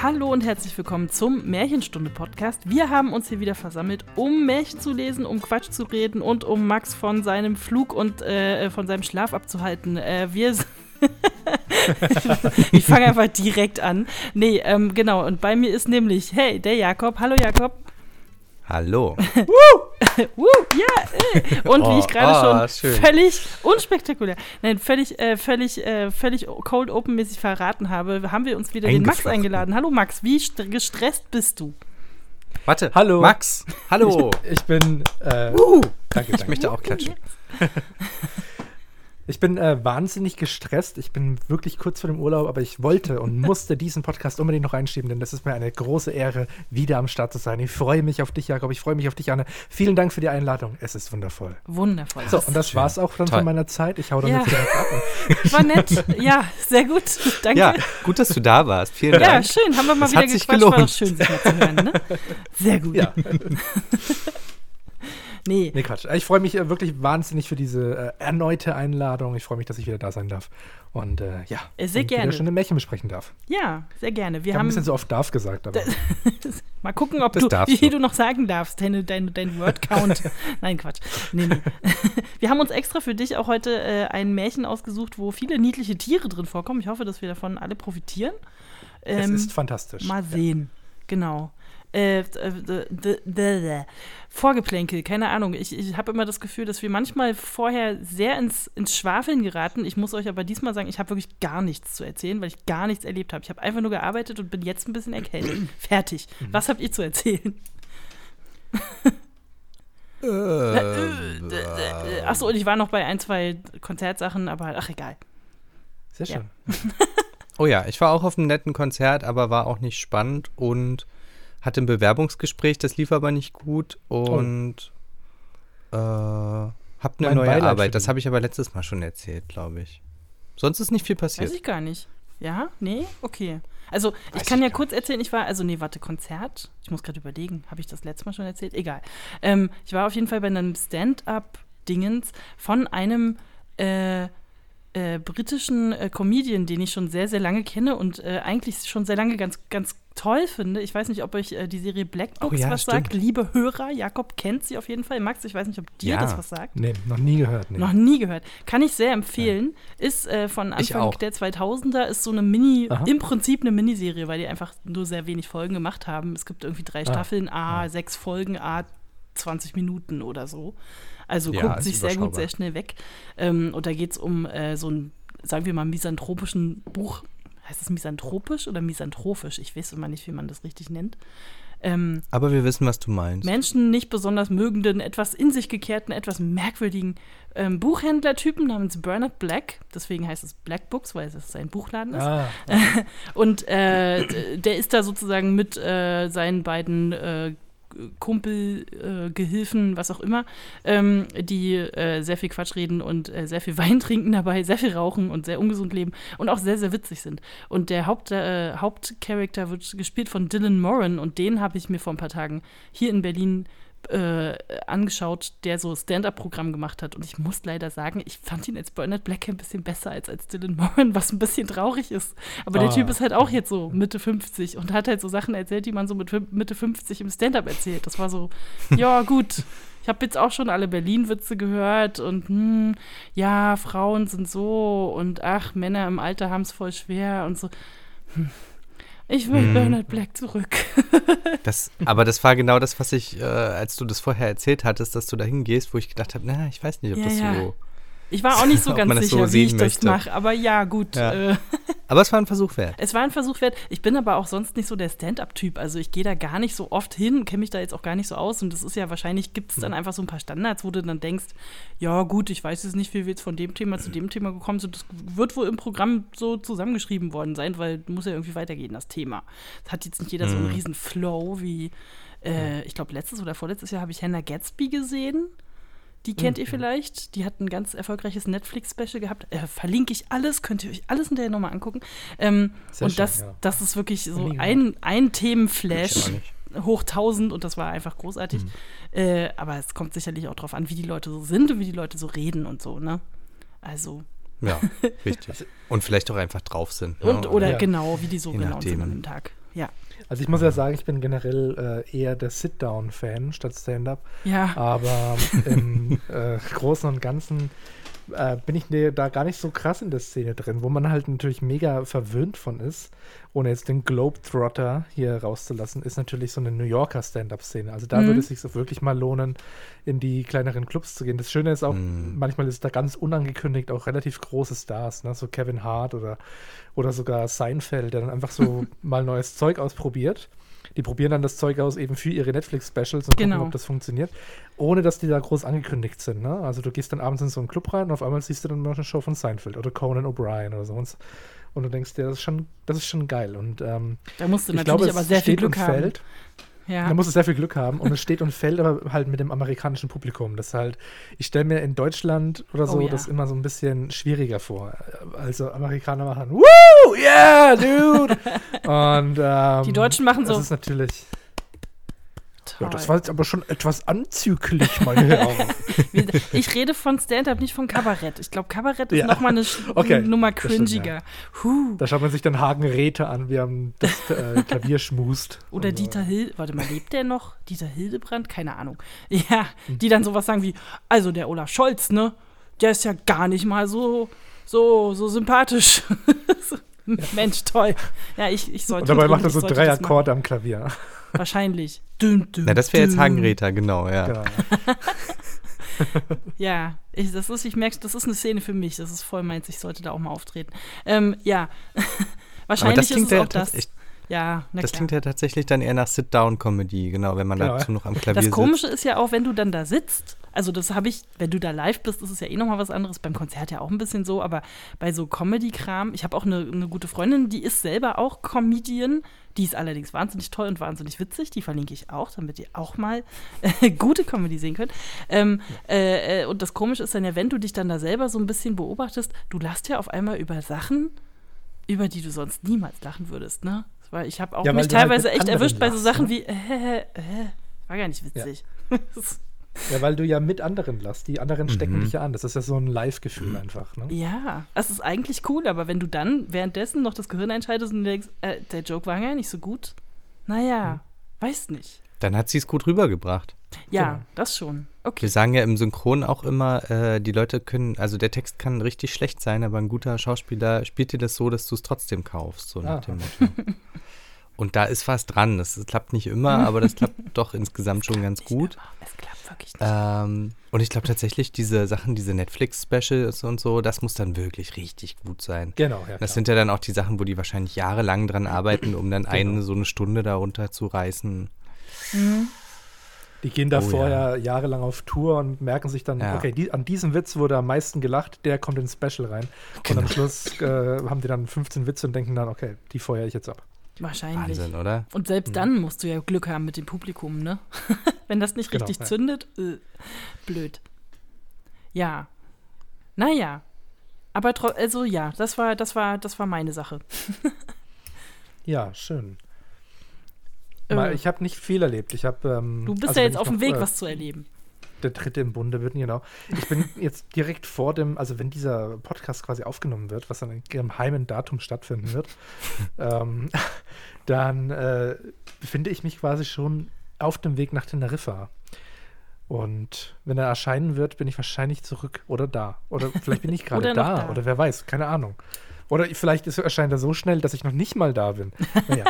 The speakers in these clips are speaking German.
Hallo und herzlich willkommen zum Märchenstunde-Podcast. Wir haben uns hier wieder versammelt, um Märchen zu lesen, um Quatsch zu reden und um Max von seinem Flug und äh, von seinem Schlaf abzuhalten. Äh, wir ich fange einfach direkt an. Nee, ähm, genau. Und bei mir ist nämlich, hey, der Jakob. Hallo Jakob. Hallo. Woo, ja, äh. Und wie ich oh, gerade oh, schon schön. völlig unspektakulär, nein, völlig, äh, völlig, äh, völlig cold open-mäßig verraten habe, haben wir uns wieder den Max eingeladen. Hallo Max, wie gestresst bist du? Warte, hallo. Max, hallo. Ich, ich bin, äh, uh, danke, danke. Ich möchte auch klatschen. Ich bin äh, wahnsinnig gestresst. Ich bin wirklich kurz vor dem Urlaub, aber ich wollte und musste diesen Podcast unbedingt noch einschieben, denn das ist mir eine große Ehre, wieder am Start zu sein. Ich freue mich auf dich, Jakob. Ich freue mich auf dich, Anne. Vielen Dank für die Einladung. Es ist wundervoll. Wundervoll. So, und das war es auch dann Toll. von meiner Zeit. Ich hau dann ja. jetzt wieder ab. War nett. Ja, sehr gut. Danke. Ja, gut, dass du da warst. Vielen Dank. Ja, schön. Haben wir mal das wieder hat gequatscht. Sich gelohnt. War doch schön, sich mal zu hören. Ne? Sehr gut. Ja. Nee. Nee, Quatsch. Ich freue mich äh, wirklich wahnsinnig für diese äh, erneute Einladung. Ich freue mich, dass ich wieder da sein darf. Und äh, ja, äh, sehr und gerne. wieder schöne Märchen besprechen darf. Ja, sehr gerne. Wir ich haben ein bisschen so oft darf gesagt, aber. Mal gucken, ob du, wie viel du noch sagen darfst, dein, dein, dein Word-Count. Nein, Quatsch. Nee, nee. Wir haben uns extra für dich auch heute äh, ein Märchen ausgesucht, wo viele niedliche Tiere drin vorkommen. Ich hoffe, dass wir davon alle profitieren. Ähm, es ist fantastisch. Mal sehen. Ja. Genau. Äh, äh Vorgeplänkel, keine Ahnung. Ich, ich habe immer das Gefühl, dass wir manchmal vorher sehr ins, ins Schwafeln geraten. Ich muss euch aber diesmal sagen, ich habe wirklich gar nichts zu erzählen, weil ich gar nichts erlebt habe. Ich habe einfach nur gearbeitet und bin jetzt ein bisschen erkältet. Fertig. Mhm. Was habt ihr zu erzählen? Ähm, Achso, und ich war noch bei ein, zwei Konzertsachen, aber ach, egal. Sehr schön. Ja. oh ja, ich war auch auf einem netten Konzert, aber war auch nicht spannend und hatte ein Bewerbungsgespräch, das lief aber nicht gut und oh. äh, hab eine mein neue Beileid Arbeit. Das habe ich aber letztes Mal schon erzählt, glaube ich. Sonst ist nicht viel passiert. Weiß ich gar nicht. Ja? Nee? Okay. Also, Weiß ich kann ich ja kurz erzählen, ich war, also, nee, warte, Konzert. Ich muss gerade überlegen, habe ich das letztes Mal schon erzählt? Egal. Ähm, ich war auf jeden Fall bei einem Stand-up-Dingens von einem äh, äh, britischen äh, Comedian, den ich schon sehr, sehr lange kenne und äh, eigentlich schon sehr lange ganz, ganz toll finde. Ich weiß nicht, ob euch äh, die Serie Black Books oh, ja, was stimmt. sagt. Liebe Hörer, Jakob kennt sie auf jeden Fall. Max, ich weiß nicht, ob dir ja. das was sagt. Nee, noch nie gehört. Nee. Noch nie gehört. Kann ich sehr empfehlen. Ja. Ist äh, von Anfang der 2000er, ist so eine Mini, Aha. im Prinzip eine Miniserie, weil die einfach nur sehr wenig Folgen gemacht haben. Es gibt irgendwie drei ah. Staffeln, A, ah. sechs Folgen, A, 20 Minuten oder so. Also ja, guckt sich sehr gut, sehr schnell weg. Ähm, und da geht es um äh, so einen, sagen wir mal, misanthropischen Buch. Heißt es misanthropisch oder misanthropisch? Ich weiß immer nicht, wie man das richtig nennt. Ähm, Aber wir wissen, was du meinst. Menschen nicht besonders mögenden, etwas in sich gekehrten, etwas merkwürdigen ähm, Buchhändlertypen namens Bernard Black. Deswegen heißt es Black Books, weil es ein Buchladen ist. Ah. Und äh, der ist da sozusagen mit äh, seinen beiden äh, Kumpel, äh, Gehilfen, was auch immer, ähm, die äh, sehr viel Quatsch reden und äh, sehr viel Wein trinken dabei, sehr viel rauchen und sehr ungesund leben und auch sehr, sehr witzig sind. Und der Haupt, äh, Hauptcharakter wird gespielt von Dylan Moran und den habe ich mir vor ein paar Tagen hier in Berlin äh, angeschaut, der so Stand-up-Programm gemacht hat. Und ich muss leider sagen, ich fand ihn als Bernard Black ein bisschen besser als als Dylan Moran, was ein bisschen traurig ist. Aber oh. der ah. Typ ist halt auch jetzt so Mitte 50 und hat halt so Sachen erzählt, die man so mit Mitte 50 im Stand-up erzählt. Das war so, ja, gut. Ich habe jetzt auch schon alle Berlin-Witze gehört und hm, ja, Frauen sind so und ach, Männer im Alter haben es voll schwer und so. Hm. Ich will hm. Bernard Black zurück. das, aber das war genau das, was ich, äh, als du das vorher erzählt hattest, dass du da hingehst, wo ich gedacht habe, na, ich weiß nicht, ob ja, das so ich war auch nicht so ganz sicher, so wie ich möchte. das mache, aber ja, gut. Ja. Äh. Aber es war ein Versuch wert. Es war ein Versuch wert. Ich bin aber auch sonst nicht so der Stand-up-Typ. Also ich gehe da gar nicht so oft hin, kenne mich da jetzt auch gar nicht so aus. Und das ist ja wahrscheinlich, gibt es dann einfach so ein paar Standards, wo du dann denkst, ja gut, ich weiß jetzt nicht, wie wir jetzt von dem Thema zu dem Thema gekommen sind. Das wird wohl im Programm so zusammengeschrieben worden sein, weil muss ja irgendwie weitergehen, das Thema. Es hat jetzt nicht jeder so einen riesen Flow wie, äh, ich glaube, letztes oder vorletztes Jahr habe ich Hannah Gatsby gesehen. Die kennt mhm. ihr vielleicht. Die hat ein ganz erfolgreiches Netflix-Special gehabt. Äh, verlinke ich alles, könnt ihr euch alles hinterher nochmal angucken. Ähm, und schön, das, ja. das ist wirklich so ein, ein Themenflash hoch 1000 und das war einfach großartig. Mhm. Äh, aber es kommt sicherlich auch darauf an, wie die Leute so sind und wie die Leute so reden und so, ne? Also. Ja, richtig. Und vielleicht auch einfach drauf sind. Ne? Und, oder ja. genau, wie die so genau sind an dem Tag. Ja. Also ich muss ja sagen, ich bin generell äh, eher der Sit-Down-Fan statt Stand-Up. Ja. Aber im äh, Großen und Ganzen äh, bin ich da gar nicht so krass in der Szene drin, wo man halt natürlich mega verwöhnt von ist, ohne jetzt den Globetrotter hier rauszulassen, ist natürlich so eine New Yorker Stand-Up-Szene. Also da mhm. würde es sich so wirklich mal lohnen, in die kleineren Clubs zu gehen. Das Schöne ist auch, mhm. manchmal ist da ganz unangekündigt auch relativ große Stars, ne? so Kevin Hart oder, oder sogar Seinfeld, der dann einfach so mal neues Zeug ausprobiert die probieren dann das Zeug aus eben für ihre Netflix-Specials und genau. gucken, ob das funktioniert, ohne dass die da groß angekündigt sind. Ne? Also du gehst dann abends in so einen Club rein und auf einmal siehst du dann mal eine Show von Seinfeld oder Conan O'Brien oder so. Und, und du denkst dir, das ist schon, das ist schon geil. Und ähm, da musst du natürlich glaube, aber sehr viel Glück haben. Fällt, ja. Da muss es sehr viel Glück haben und es steht und fällt aber halt mit dem amerikanischen Publikum. Das halt, ich stelle mir in Deutschland oder so oh, ja. das immer so ein bisschen schwieriger vor. Also Amerikaner machen, Woo, yeah, dude! und ähm, die Deutschen machen so. Das ist natürlich. Ja, das war jetzt aber schon etwas anzüglich, meine Herren. ich rede von Stand-up, nicht von Kabarett. Ich glaube, Kabarett ist ja. nochmal eine okay. Nummer cringiger. Stimmt, ja. Da schaut man sich dann Hagen Räthe an, wie er das äh, Klavier schmust. Oder Dieter Hild, warte mal, lebt der noch? Dieter Hildebrand? Keine Ahnung. Ja, die dann sowas sagen wie, also der Olaf Scholz, ne? Der ist ja gar nicht mal so, so, so sympathisch. Mensch, toll. Ja, ich, ich sollte. Und dabei macht er so drei Akkorde am Klavier. Wahrscheinlich. Dün, dün, Na, das wäre jetzt Hagenräter, genau, ja. Genau. ja, ich, das ist, ich merke, das ist eine Szene für mich. Das ist voll meins. Ich sollte da auch mal auftreten. Ähm, ja, wahrscheinlich ist es auch das. Ich, ja, Das klar. klingt ja tatsächlich dann eher nach Sit-Down-Comedy, genau, wenn man genau. dazu noch am Klavier sitzt. Das Komische ist ja auch, wenn du dann da sitzt, also das habe ich, wenn du da live bist, ist es ja eh nochmal was anderes, beim Konzert ja auch ein bisschen so, aber bei so Comedy-Kram, ich habe auch eine, eine gute Freundin, die ist selber auch Comedian, die ist allerdings wahnsinnig toll und wahnsinnig witzig. Die verlinke ich auch, damit ihr auch mal äh, gute Comedy sehen könnt. Ähm, äh, äh, und das Komische ist dann ja, wenn du dich dann da selber so ein bisschen beobachtest, du lachst ja auf einmal über Sachen, über die du sonst niemals lachen würdest, ne? Weil ich habe auch ja, mich halt teilweise halt echt erwischt bei so Sachen ne? wie, äh, äh, war gar nicht witzig. Ja. Ja, weil du ja mit anderen lachst. Die anderen stecken mhm. dich ja an. Das ist ja so ein Live-Gefühl mhm. einfach. Ne? Ja, das ist eigentlich cool, aber wenn du dann währenddessen noch das Gehirn einschaltest und denkst, äh, der Joke war ja nicht so gut, naja, mhm. weiß nicht. Dann hat sie es gut rübergebracht. Ja, genau. das schon. Okay. Wir sagen ja im Synchron auch immer, äh, die Leute können, also der Text kann richtig schlecht sein, aber ein guter Schauspieler spielt dir das so, dass du es trotzdem kaufst, so nach ah. dem Motto. Und da ist was dran. Das, das, klappt nicht immer, aber das klappt doch insgesamt schon ganz gut. Es klappt wirklich nicht. Ähm, und ich glaube tatsächlich, diese Sachen, diese Netflix-Specials und so, das muss dann wirklich richtig gut sein. Genau, ja. Das sind ja dann auch die Sachen, wo die wahrscheinlich jahrelang dran arbeiten, um dann genau. eine so eine Stunde darunter zu reißen. Mhm. Die gehen da oh, vorher ja. jahrelang auf Tour und merken sich dann, ja. okay, die, an diesem Witz wurde am meisten gelacht, der kommt ins Special rein. Genau. Und am Schluss äh, haben die dann 15 Witze und denken dann, okay, die feuere ich jetzt ab. Wahrscheinlich. Wahnsinn, oder? Und selbst mhm. dann musst du ja Glück haben mit dem Publikum, ne? Wenn das nicht genau, richtig ja. zündet, äh, blöd. Ja. Naja. Aber also ja, das war, das war, das war meine Sache. ja, schön. Mal, äh. ich habe nicht viel erlebt. Ich habe. Ähm, du bist also ja jetzt auf dem Weg, äh, was zu erleben der dritte im Bunde wird, genau. Ich bin jetzt direkt vor dem, also wenn dieser Podcast quasi aufgenommen wird, was an einem geheimen Datum stattfinden wird, ähm, dann äh, befinde ich mich quasi schon auf dem Weg nach Teneriffa. Und wenn er erscheinen wird, bin ich wahrscheinlich zurück oder da. Oder vielleicht bin ich gerade da, da, oder wer weiß, keine Ahnung. Oder vielleicht ist, erscheint er so schnell, dass ich noch nicht mal da bin. Naja.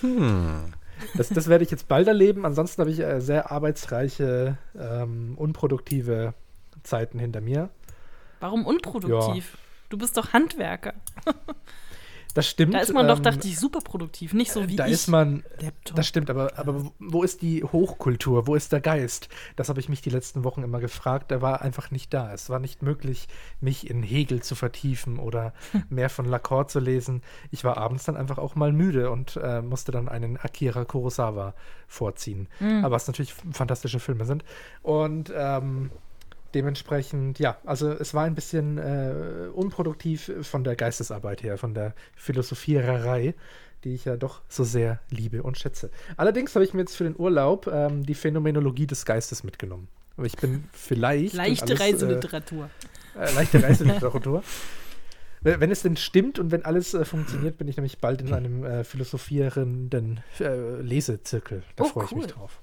hm. Das, das werde ich jetzt bald erleben. Ansonsten habe ich äh, sehr arbeitsreiche, ähm, unproduktive Zeiten hinter mir. Warum unproduktiv? Ja. Du bist doch Handwerker. Das stimmt. Da ist man ähm, doch, dachte ich, super produktiv. Nicht so wie da ich. Da ist man. Laptop. Das stimmt, aber, aber wo ist die Hochkultur? Wo ist der Geist? Das habe ich mich die letzten Wochen immer gefragt. Der war einfach nicht da. Es war nicht möglich, mich in Hegel zu vertiefen oder mehr von Lacan zu lesen. Ich war abends dann einfach auch mal müde und äh, musste dann einen Akira Kurosawa vorziehen. Mhm. Aber was natürlich fantastische Filme sind. Und ähm, dementsprechend, ja, also es war ein bisschen äh, unproduktiv von der Geistesarbeit her, von der Philosophiererei, die ich ja doch so sehr liebe und schätze. Allerdings habe ich mir jetzt für den Urlaub ähm, die Phänomenologie des Geistes mitgenommen. Ich bin vielleicht. Leichte alles, Reiseliteratur. Äh, äh, leichte Reiseliteratur. wenn es denn stimmt und wenn alles äh, funktioniert, bin ich nämlich bald in einem äh, philosophierenden äh, Lesezirkel. Da oh, freue ich cool. mich drauf.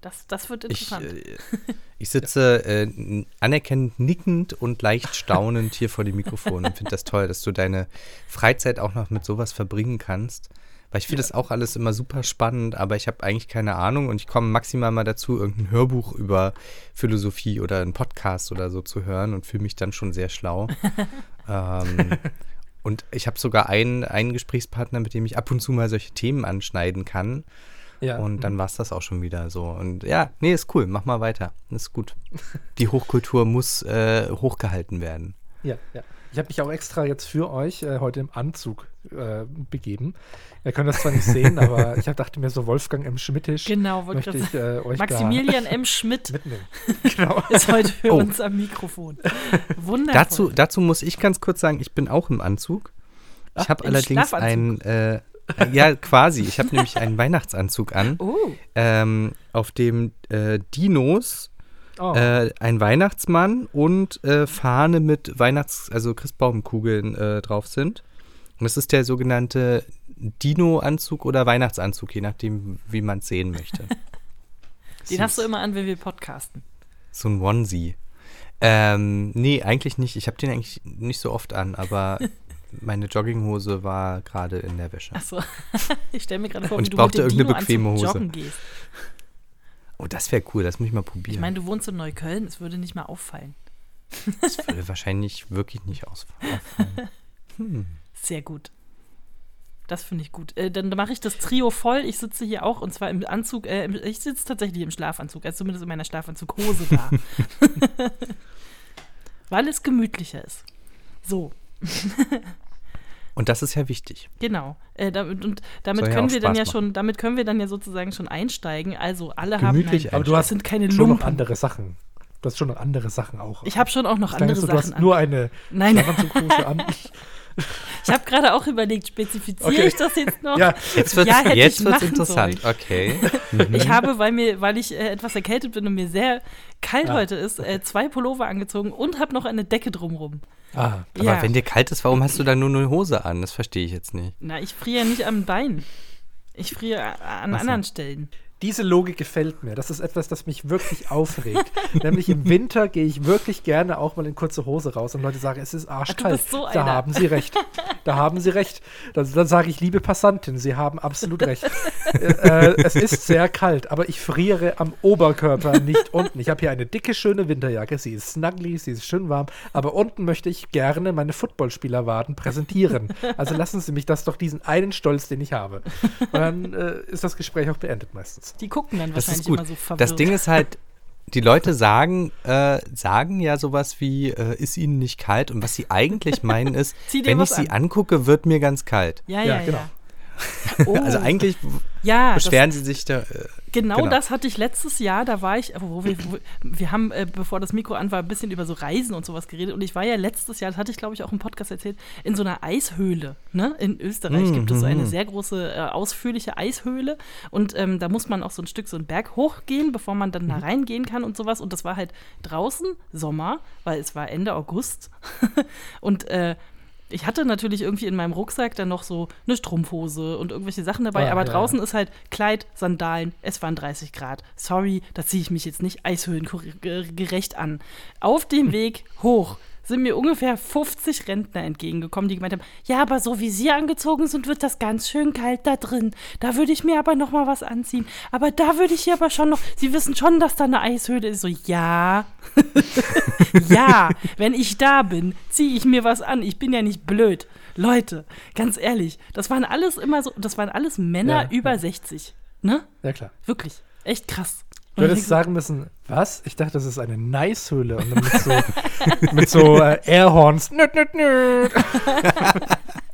Das, das wird interessant. Ich, äh, ich sitze äh, anerkennend nickend und leicht staunend hier vor dem Mikrofon und finde das toll, dass du deine Freizeit auch noch mit sowas verbringen kannst. Weil ich finde ja. das auch alles immer super spannend, aber ich habe eigentlich keine Ahnung und ich komme maximal mal dazu, irgendein Hörbuch über Philosophie oder einen Podcast oder so zu hören und fühle mich dann schon sehr schlau. ähm, und ich habe sogar einen, einen Gesprächspartner, mit dem ich ab und zu mal solche Themen anschneiden kann. Ja. Und dann war es das auch schon wieder so. Und ja, nee, ist cool, mach mal weiter. Ist gut. Die Hochkultur muss äh, hochgehalten werden. Ja, ja. Ich habe mich auch extra jetzt für euch äh, heute im Anzug äh, begeben. Ihr könnt das zwar nicht sehen, aber ich hab, dachte mir so, Wolfgang M. Schmittisch genau, möchte ich äh, euch Maximilian M. Schmidt mitnehmen. Genau. ist heute für oh. uns am Mikrofon. Wundervoll. Dazu, dazu muss ich ganz kurz sagen, ich bin auch im Anzug. Ich habe allerdings ein, äh, ja, quasi. Ich habe nämlich einen Weihnachtsanzug an, oh. ähm, auf dem äh, Dinos, oh. äh, ein Weihnachtsmann und äh, Fahne mit Weihnachts-, also Christbaumkugeln äh, drauf sind. Und das ist der sogenannte Dino-Anzug oder Weihnachtsanzug, je nachdem, wie man es sehen möchte. Den hast du immer an, wenn wir podcasten. So ein Onesie. Ähm, nee, eigentlich nicht. Ich habe den eigentlich nicht so oft an, aber meine Jogginghose war gerade in der Wäsche. Achso, ich stelle mir gerade vor, Und wie du mit dem irgendeine bequeme Hose. joggen gehst. Oh, das wäre cool, das muss ich mal probieren. Ich meine, du wohnst in Neukölln, es würde nicht mal auffallen. Das würde wahrscheinlich wirklich nicht auffallen. Hm. Sehr gut. Das finde ich gut. Äh, dann mache ich das Trio voll. Ich sitze hier auch und zwar im Anzug. Äh, ich sitze tatsächlich im Schlafanzug, also zumindest in meiner Schlafanzughose da. Weil es gemütlicher ist. So. Und das ist ja wichtig. Genau. Äh, damit, und damit Soll können ja wir dann ja machen. schon, damit können wir dann ja sozusagen schon einsteigen. Also alle Gemütlich, haben. aber du hast sind keine schon noch andere Sachen. Du hast schon noch andere Sachen auch. Ich habe schon auch noch andere so, Sachen. Du hast an. nur eine Nein. an. Ich habe gerade auch überlegt, spezifiziere okay. ich das jetzt noch? Ja, jetzt wird es ja, interessant. Sollen. Okay. Ich habe, weil, mir, weil ich äh, etwas erkältet bin und mir sehr kalt ah. heute ist, äh, zwei Pullover angezogen und habe noch eine Decke drumrum. Ah, aber ja. wenn dir kalt ist, warum hast du dann nur eine Hose an? Das verstehe ich jetzt nicht. Na, ich friere nicht am Bein. Ich friere an so. anderen Stellen. Diese Logik gefällt mir. Das ist etwas, das mich wirklich aufregt. Nämlich im Winter gehe ich wirklich gerne auch mal in kurze Hose raus und Leute sagen, es ist arschkalt. So da haben sie recht. Da haben sie recht. Dann, dann sage ich, liebe Passantin, Sie haben absolut recht. äh, es ist sehr kalt, aber ich friere am Oberkörper, nicht unten. Ich habe hier eine dicke, schöne Winterjacke. Sie ist snuggly, sie ist schön warm, aber unten möchte ich gerne meine Footballspielerwaden präsentieren. Also lassen Sie mich das doch diesen einen Stolz, den ich habe. Und dann äh, ist das Gespräch auch beendet meistens. Die gucken dann das wahrscheinlich immer so verwirrt. Das Ding ist halt, die Leute sagen, äh, sagen ja sowas wie, äh, ist ihnen nicht kalt? Und was sie eigentlich meinen ist, wenn ich sie an. angucke, wird mir ganz kalt. Ja, ja, ja. genau. Ja. Oh. Also eigentlich ja, beschweren sie sich da. Äh, genau, genau, das hatte ich letztes Jahr. Da war ich, wo wir, wo, wir haben, äh, bevor das Mikro an war, ein bisschen über so Reisen und sowas geredet. Und ich war ja letztes Jahr, das hatte ich glaube ich auch im Podcast erzählt, in so einer Eishöhle. Ne? In Österreich mhm. gibt es so eine sehr große, äh, ausführliche Eishöhle. Und ähm, da muss man auch so ein Stück so einen Berg hochgehen, bevor man dann mhm. da reingehen kann und sowas. Und das war halt draußen Sommer, weil es war Ende August. und äh, ich hatte natürlich irgendwie in meinem Rucksack dann noch so eine Strumpfhose und irgendwelche Sachen dabei, ah, aber ja, draußen ja. ist halt Kleid, Sandalen, es waren 30 Grad. Sorry, da ziehe ich mich jetzt nicht eishöhlengerecht an. Auf dem Weg hoch sind mir ungefähr 50 Rentner entgegengekommen, die gemeint haben, ja, aber so wie sie angezogen sind, wird das ganz schön kalt da drin. Da würde ich mir aber noch mal was anziehen. Aber da würde ich hier aber schon noch, sie wissen schon, dass da eine Eishöhle ist. So, ja. ja, wenn ich da bin, ziehe ich mir was an. Ich bin ja nicht blöd. Leute, ganz ehrlich, das waren alles immer so, das waren alles Männer ja, über ja. 60. Ne? Ja, klar. Wirklich. Echt krass. Du hättest sagen müssen, was? Ich dachte, das ist eine Nice-Höhle. Und dann mit so, mit so äh, Airhorns. Nüt, nüt, nüt.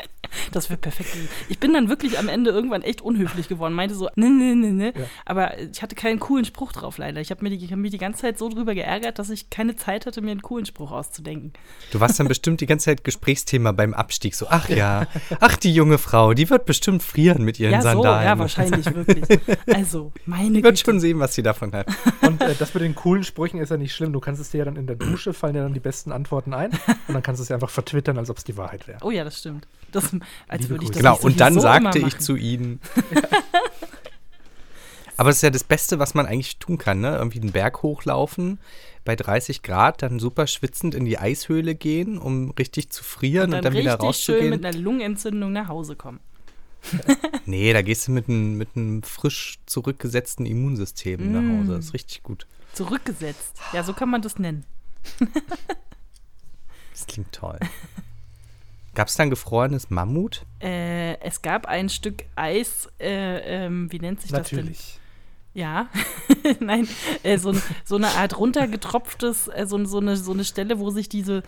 Das wird perfekt. Ich bin dann wirklich am Ende irgendwann echt unhöflich geworden. Meinte so, ne, ne, ne, ne. Ja. Aber ich hatte keinen coolen Spruch drauf, leider. Ich habe mir hab mich die ganze Zeit so drüber geärgert, dass ich keine Zeit hatte, mir einen coolen Spruch auszudenken. Du warst dann bestimmt die ganze Zeit Gesprächsthema beim Abstieg. So, ach ja, ach, die junge Frau, die wird bestimmt frieren mit ihren ja, Sandalen. So, ja, wahrscheinlich, wirklich. Also, meine Die wird schon sehen, was sie davon hat. Und äh, das mit den coolen Sprüchen ist ja nicht schlimm. Du kannst es dir ja dann in der Dusche, fallen dir dann die besten Antworten ein. Und dann kannst du es ja einfach vertwittern, als ob es die Wahrheit wäre. Oh ja, das stimmt. Das, als würde ich das Genau, und dann sagte ich zu ihnen. Aber das ist ja das Beste, was man eigentlich tun kann, ne? Irgendwie einen Berg hochlaufen, bei 30 Grad, dann super schwitzend in die Eishöhle gehen, um richtig zu frieren und dann, und dann wieder rauszugehen. schön mit einer Lungenentzündung nach Hause kommen. nee, da gehst du mit einem mit frisch zurückgesetzten Immunsystem mm. nach Hause. Das ist richtig gut. Zurückgesetzt. Ja, so kann man das nennen. das klingt toll. Gab es da ein gefrorenes Mammut? Äh, es gab ein Stück Eis, äh, ähm, wie nennt sich Natürlich. das denn? Ja, nein, äh, so, so, eine Art runtergetropftes, äh, so, so, eine, so eine Stelle, wo sich diese,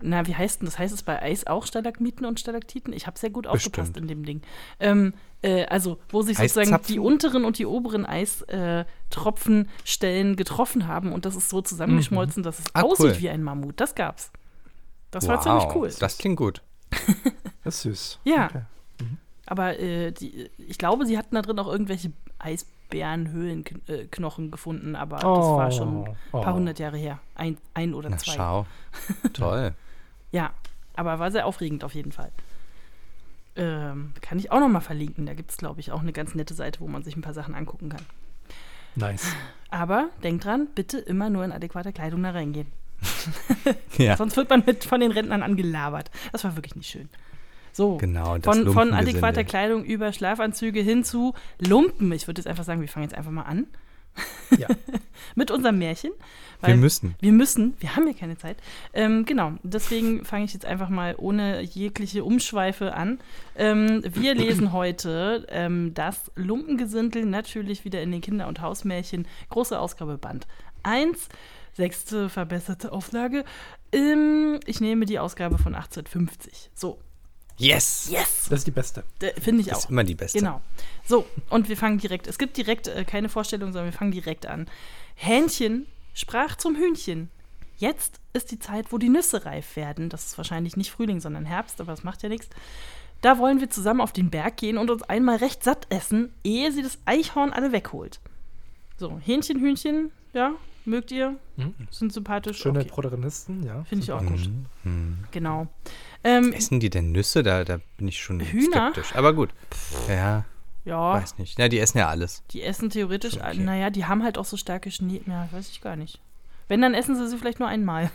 na, wie heißt denn das? Heißt es bei Eis auch Stalagmiten und Stalaktiten? Ich habe sehr gut aufgepasst Bestimmt. in dem Ding. Ähm, äh, also, wo sich sozusagen die unteren und die oberen Eistropfenstellen äh, getroffen haben und das ist so zusammengeschmolzen, mhm. dass es ah, aussieht cool. wie ein Mammut. Das gab's. Das wow, war ziemlich cool. Das klingt gut. Das ist süß. Ja. Okay. Mhm. Aber äh, die, ich glaube, sie hatten da drin auch irgendwelche Eisbärenhöhlenknochen gefunden, aber oh, das war schon ein paar oh. hundert Jahre her. Ein, ein oder Na, zwei. Schau. Toll. ja, aber war sehr aufregend auf jeden Fall. Ähm, kann ich auch noch mal verlinken. Da gibt es, glaube ich, auch eine ganz nette Seite, wo man sich ein paar Sachen angucken kann. Nice. Aber denkt dran, bitte immer nur in adäquater Kleidung da reingehen. ja. Sonst wird man mit von den Rentnern angelabert. Das war wirklich nicht schön. So, genau, von, von adäquater Kleidung über Schlafanzüge hin zu Lumpen. Ich würde jetzt einfach sagen, wir fangen jetzt einfach mal an. Ja. Mit unserem Märchen. wir müssen. Wir müssen, wir haben ja keine Zeit. Ähm, genau, deswegen fange ich jetzt einfach mal ohne jegliche Umschweife an. Ähm, wir lesen heute ähm, das Lumpengesindel, natürlich wieder in den Kinder- und Hausmärchen, große Ausgabe Band 1 sechste verbesserte Auflage. Ähm, ich nehme die Ausgabe von 1850. So. Yes! Yes! Das ist die beste. Finde ich auch. Das ist immer die beste. Genau. So, und wir fangen direkt. Es gibt direkt äh, keine Vorstellung, sondern wir fangen direkt an. Hähnchen sprach zum Hühnchen. Jetzt ist die Zeit, wo die Nüsse reif werden. Das ist wahrscheinlich nicht Frühling, sondern Herbst, aber das macht ja nichts. Da wollen wir zusammen auf den Berg gehen und uns einmal recht satt essen, ehe sie das Eichhorn alle wegholt. So, Hähnchen, Hühnchen, ja, Mögt ihr? Mhm. Sind sympathisch. Schöne okay. Protagonisten, ja. Finde ich auch gut. Mhm. Genau. Ähm, Essen die denn Nüsse? Da, da bin ich schon Hühner? skeptisch. Aber gut. Ja. Ja. Weiß nicht. Ja, die essen ja alles. Die essen theoretisch, okay. naja, die haben halt auch so starke Schnee. Ja, weiß ich gar nicht. Wenn, dann essen sie sie vielleicht nur einmal.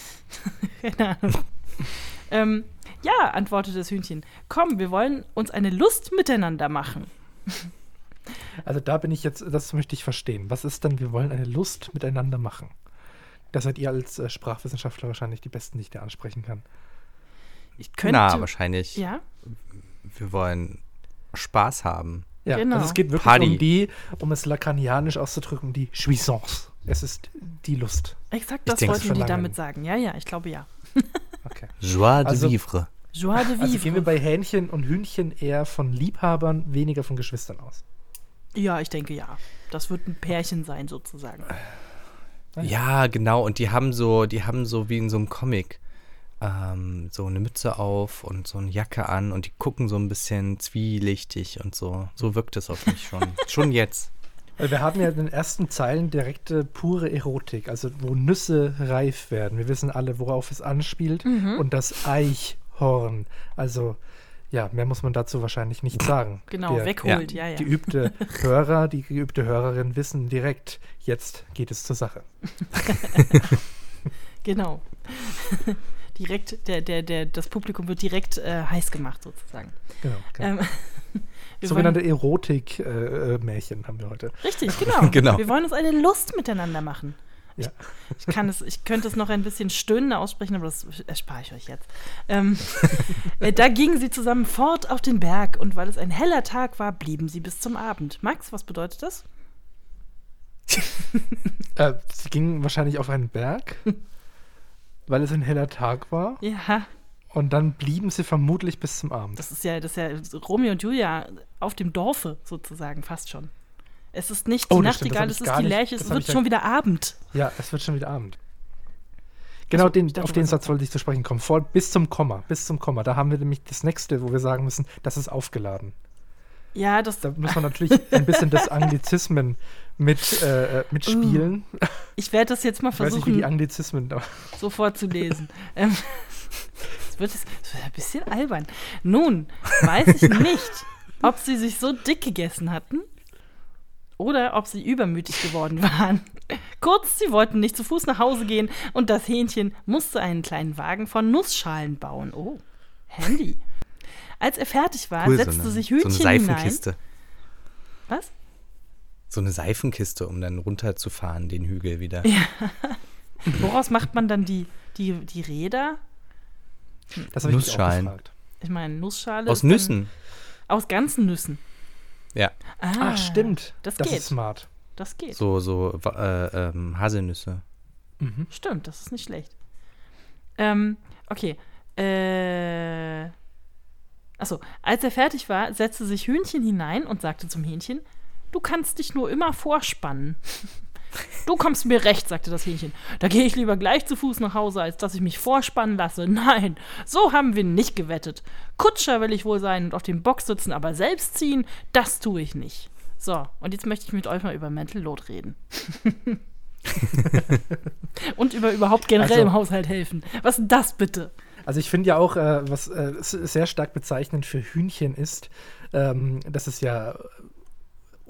Keine Ahnung. ähm, ja, antwortete das Hühnchen. Komm, wir wollen uns eine Lust miteinander machen. Also da bin ich jetzt, das möchte ich verstehen. Was ist denn, wir wollen eine Lust miteinander machen? Da seid ihr als äh, Sprachwissenschaftler wahrscheinlich die Besten, die ich da ansprechen kann. Ich könnte. Na, wahrscheinlich. Ja. Wir wollen Spaß haben. Ja, genau. also es geht wirklich Party. um die, um es lakanianisch auszudrücken, die Jouissance. Es ist die Lust. Exakt, das wollten die damit sagen. Ja, ja, ich glaube ja. okay. Joie de also, vivre. Joie de vivre. Also gehen wir bei Hähnchen und Hühnchen eher von Liebhabern, weniger von Geschwistern aus. Ja, ich denke ja. Das wird ein Pärchen sein, sozusagen. Ja, genau. Und die haben so, die haben so wie in so einem Comic ähm, so eine Mütze auf und so eine Jacke an und die gucken so ein bisschen zwielichtig und so. So wirkt es auf mich schon. schon jetzt. Wir haben ja in den ersten Zeilen direkte pure Erotik, also wo Nüsse reif werden. Wir wissen alle, worauf es anspielt. Mhm. Und das Eichhorn, also ja, mehr muss man dazu wahrscheinlich nicht sagen. Genau, Der wegholt, ja, ja. Geübte Hörer, die geübte Hörerin wissen direkt, jetzt geht es zur Sache. genau. direkt, der, der, der, das Publikum wird direkt äh, heiß gemacht, sozusagen. Genau. genau. Ähm, Sogenannte Erotik-Märchen äh, haben wir heute. Richtig, genau. genau. Wir wollen uns eine Lust miteinander machen. Ja. Ich, ich, kann es, ich könnte es noch ein bisschen stöhnender aussprechen, aber das erspare ich euch jetzt. Ähm, äh, da gingen sie zusammen fort auf den Berg und weil es ein heller Tag war, blieben sie bis zum Abend. Max, was bedeutet das? äh, sie gingen wahrscheinlich auf einen Berg, weil es ein heller Tag war. Ja. Und dann blieben sie vermutlich bis zum Abend. Das ist ja, das ist ja Romeo und Julia auf dem Dorfe sozusagen fast schon. Es ist nicht die Oh, das Nachtigall, stimmt, das es ist die Lerche, das es wird schon wieder Abend. Ja, es wird schon wieder Abend. Genau, Also, den, auf den Satz wollte ich zu sprechen kommen. Vor, bis zum Komma, bis zum Komma. Da haben wir nämlich das nächste, wo wir sagen müssen, das ist aufgeladen. Ja, das, Da muss man natürlich ein bisschen das Anglizismen mit, äh, äh, mitspielen. ich werde das jetzt mal ich weiß nicht, wie die versuchen, Anglizismen da. so vorzulesen. ähm, wird, es wird ein bisschen albern. Nun, weiß ich nicht, ob sie sich so dick gegessen hatten oder ob sie übermütig geworden waren. Kurz, sie wollten nicht zu Fuß nach Hause gehen und das Hähnchen musste einen kleinen Wagen von Nussschalen bauen. Oh, handy. Als er fertig war, Cool, setzte so eine, sich so eine Hühnchen hinein. Seifenkiste. Was? So eine Seifenkiste, um dann runterzufahren, den Hügel wieder. Woraus macht man dann die, die, die Räder? Das ich mich auch Nussschalen. gefragt. Ich meine, Nussschale. Aus Nüssen. Aus ganzen Nüssen. Ja, Ah, Ah, stimmt. Das, das geht. ist smart. Das geht. so, so äh, ähm, Haselnüsse. Mhm. Stimmt, das ist nicht schlecht. Ähm, okay. Äh. Achso, als er fertig war, setzte sich Hühnchen hinein und sagte zum Hähnchen: Du kannst dich nur immer vorspannen. Du kommst mir recht, sagte das Hähnchen. Da gehe ich lieber gleich zu Fuß nach Hause, als dass ich mich vorspannen lasse. Nein, so haben wir nicht gewettet. Kutscher will ich wohl sein und auf dem Bock sitzen, aber selbst ziehen, das tue ich nicht. So, und jetzt möchte ich mit euch mal über Mental Load reden. und über überhaupt generell Also- im Haushalt helfen. Was ist denn das bitte? Also ich finde ja auch, äh, was äh, sehr stark bezeichnend für Hühnchen ist, ähm, dass es ja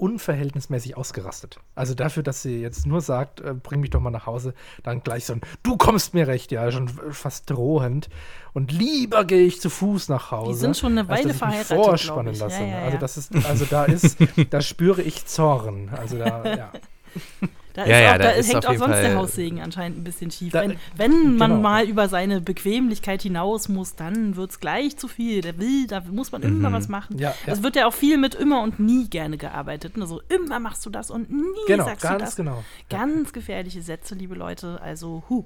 unverhältnismäßig ausgerastet. Also dafür, dass sie jetzt nur sagt, äh, bring mich doch mal nach Hause, dann gleich so ein, du kommst mir recht, ja, schon fast drohend. Und lieber gehe ich zu Fuß nach Hause. sind schon eine als Weile mich verheiratet, vorspannen ich. lasse. Ja, ja, Also ja. das ist, also da ist, da spüre ich Zorn. Also da, ja. Da, Ja, ist ja, auch, da da ist hängt auch sonst der Fall- Haussegen anscheinend ein bisschen schief. Da- wenn, wenn man genau. mal über seine Bequemlichkeit hinaus muss, dann wird es gleich zu viel. Der will, da muss man immer Mhm. was machen. Ja, ja. Es wird ja auch viel mit immer und nie gerne gearbeitet. Also immer machst du das und nie Genau, sagst du ganz das. genau. Ganz gefährliche Sätze, liebe Leute. Also, hu.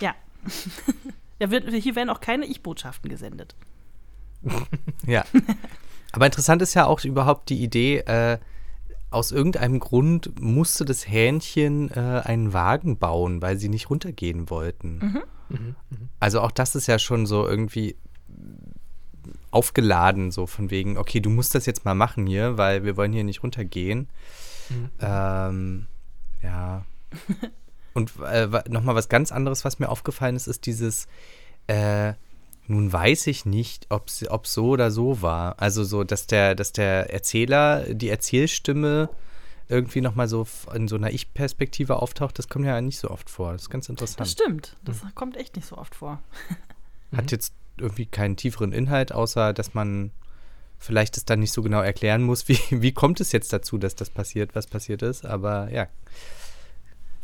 Ja. ja wird, hier werden auch keine Ich-Botschaften gesendet. Ja. Aber interessant ist ja auch überhaupt die Idee, äh, aus irgendeinem Grund musste das Hähnchen äh, einen Wagen bauen, weil sie nicht runtergehen wollten. Also auch das ist ja schon so irgendwie aufgeladen, so von wegen, okay, du musst das jetzt mal machen hier, weil wir wollen hier nicht runtergehen. Ähm, ja. Und äh, nochmal was ganz anderes, was mir aufgefallen ist, ist dieses, äh, nun weiß ich nicht, ob es so oder so war. Also so, dass der, dass der Erzähler, die Erzählstimme irgendwie nochmal so in so einer Ich-Perspektive auftaucht, das kommt ja nicht so oft vor. Das ist ganz Das interessant. stimmt. Das kommt echt nicht so oft vor. Hat jetzt irgendwie keinen tieferen Inhalt, außer dass man vielleicht es dann nicht so genau erklären muss, wie, wie kommt es jetzt dazu, dass das passiert, was passiert ist. Aber ja.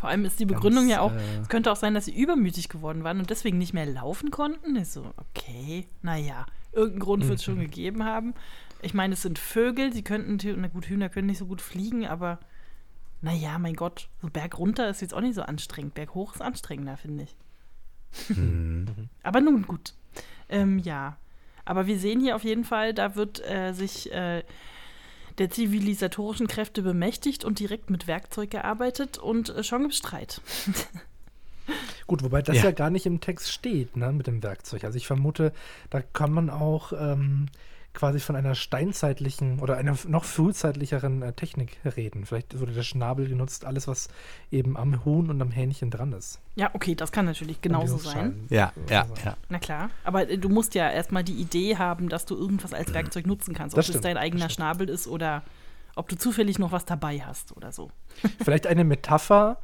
Vor allem ist die Begründung Ganz, ja auch, äh, es könnte auch sein, dass sie übermütig geworden waren und deswegen nicht mehr laufen konnten. Ich so, okay, naja, irgendeinen Grund wird es Mhm. schon gegeben haben. Ich meine, es sind Vögel, sie könnten, na gut, Hühner können nicht so gut fliegen, aber naja, mein Gott, so Berg runter ist jetzt auch nicht so anstrengend. Berg hoch ist anstrengender, finde ich. hm. Aber nun gut. Ähm, ja. Aber wir sehen hier auf jeden Fall, da wird äh, sich äh, der zivilisatorischen Kräfte bemächtigt und direkt mit Werkzeug gearbeitet und äh, schon gibt Streit. Gut, wobei das ja. Ja. gar nicht im Text steht, ne, mit dem Werkzeug. Also ich vermute, da kann man auch ähm, quasi von einer steinzeitlichen oder einer noch frühzeitlicheren äh, Technik reden. Vielleicht wurde der Schnabel genutzt, alles, was eben am Huhn und am Hähnchen dran ist. Ja, okay, das kann natürlich genauso sein. Ja, ja, ja. Na klar. Aber äh, du musst ja erstmal die Idee haben, dass du irgendwas als Werkzeug nutzen kannst. Ob Das es dein eigener. Schnabel ist oder ob du zufällig noch was dabei hast oder so. Vielleicht eine Metapher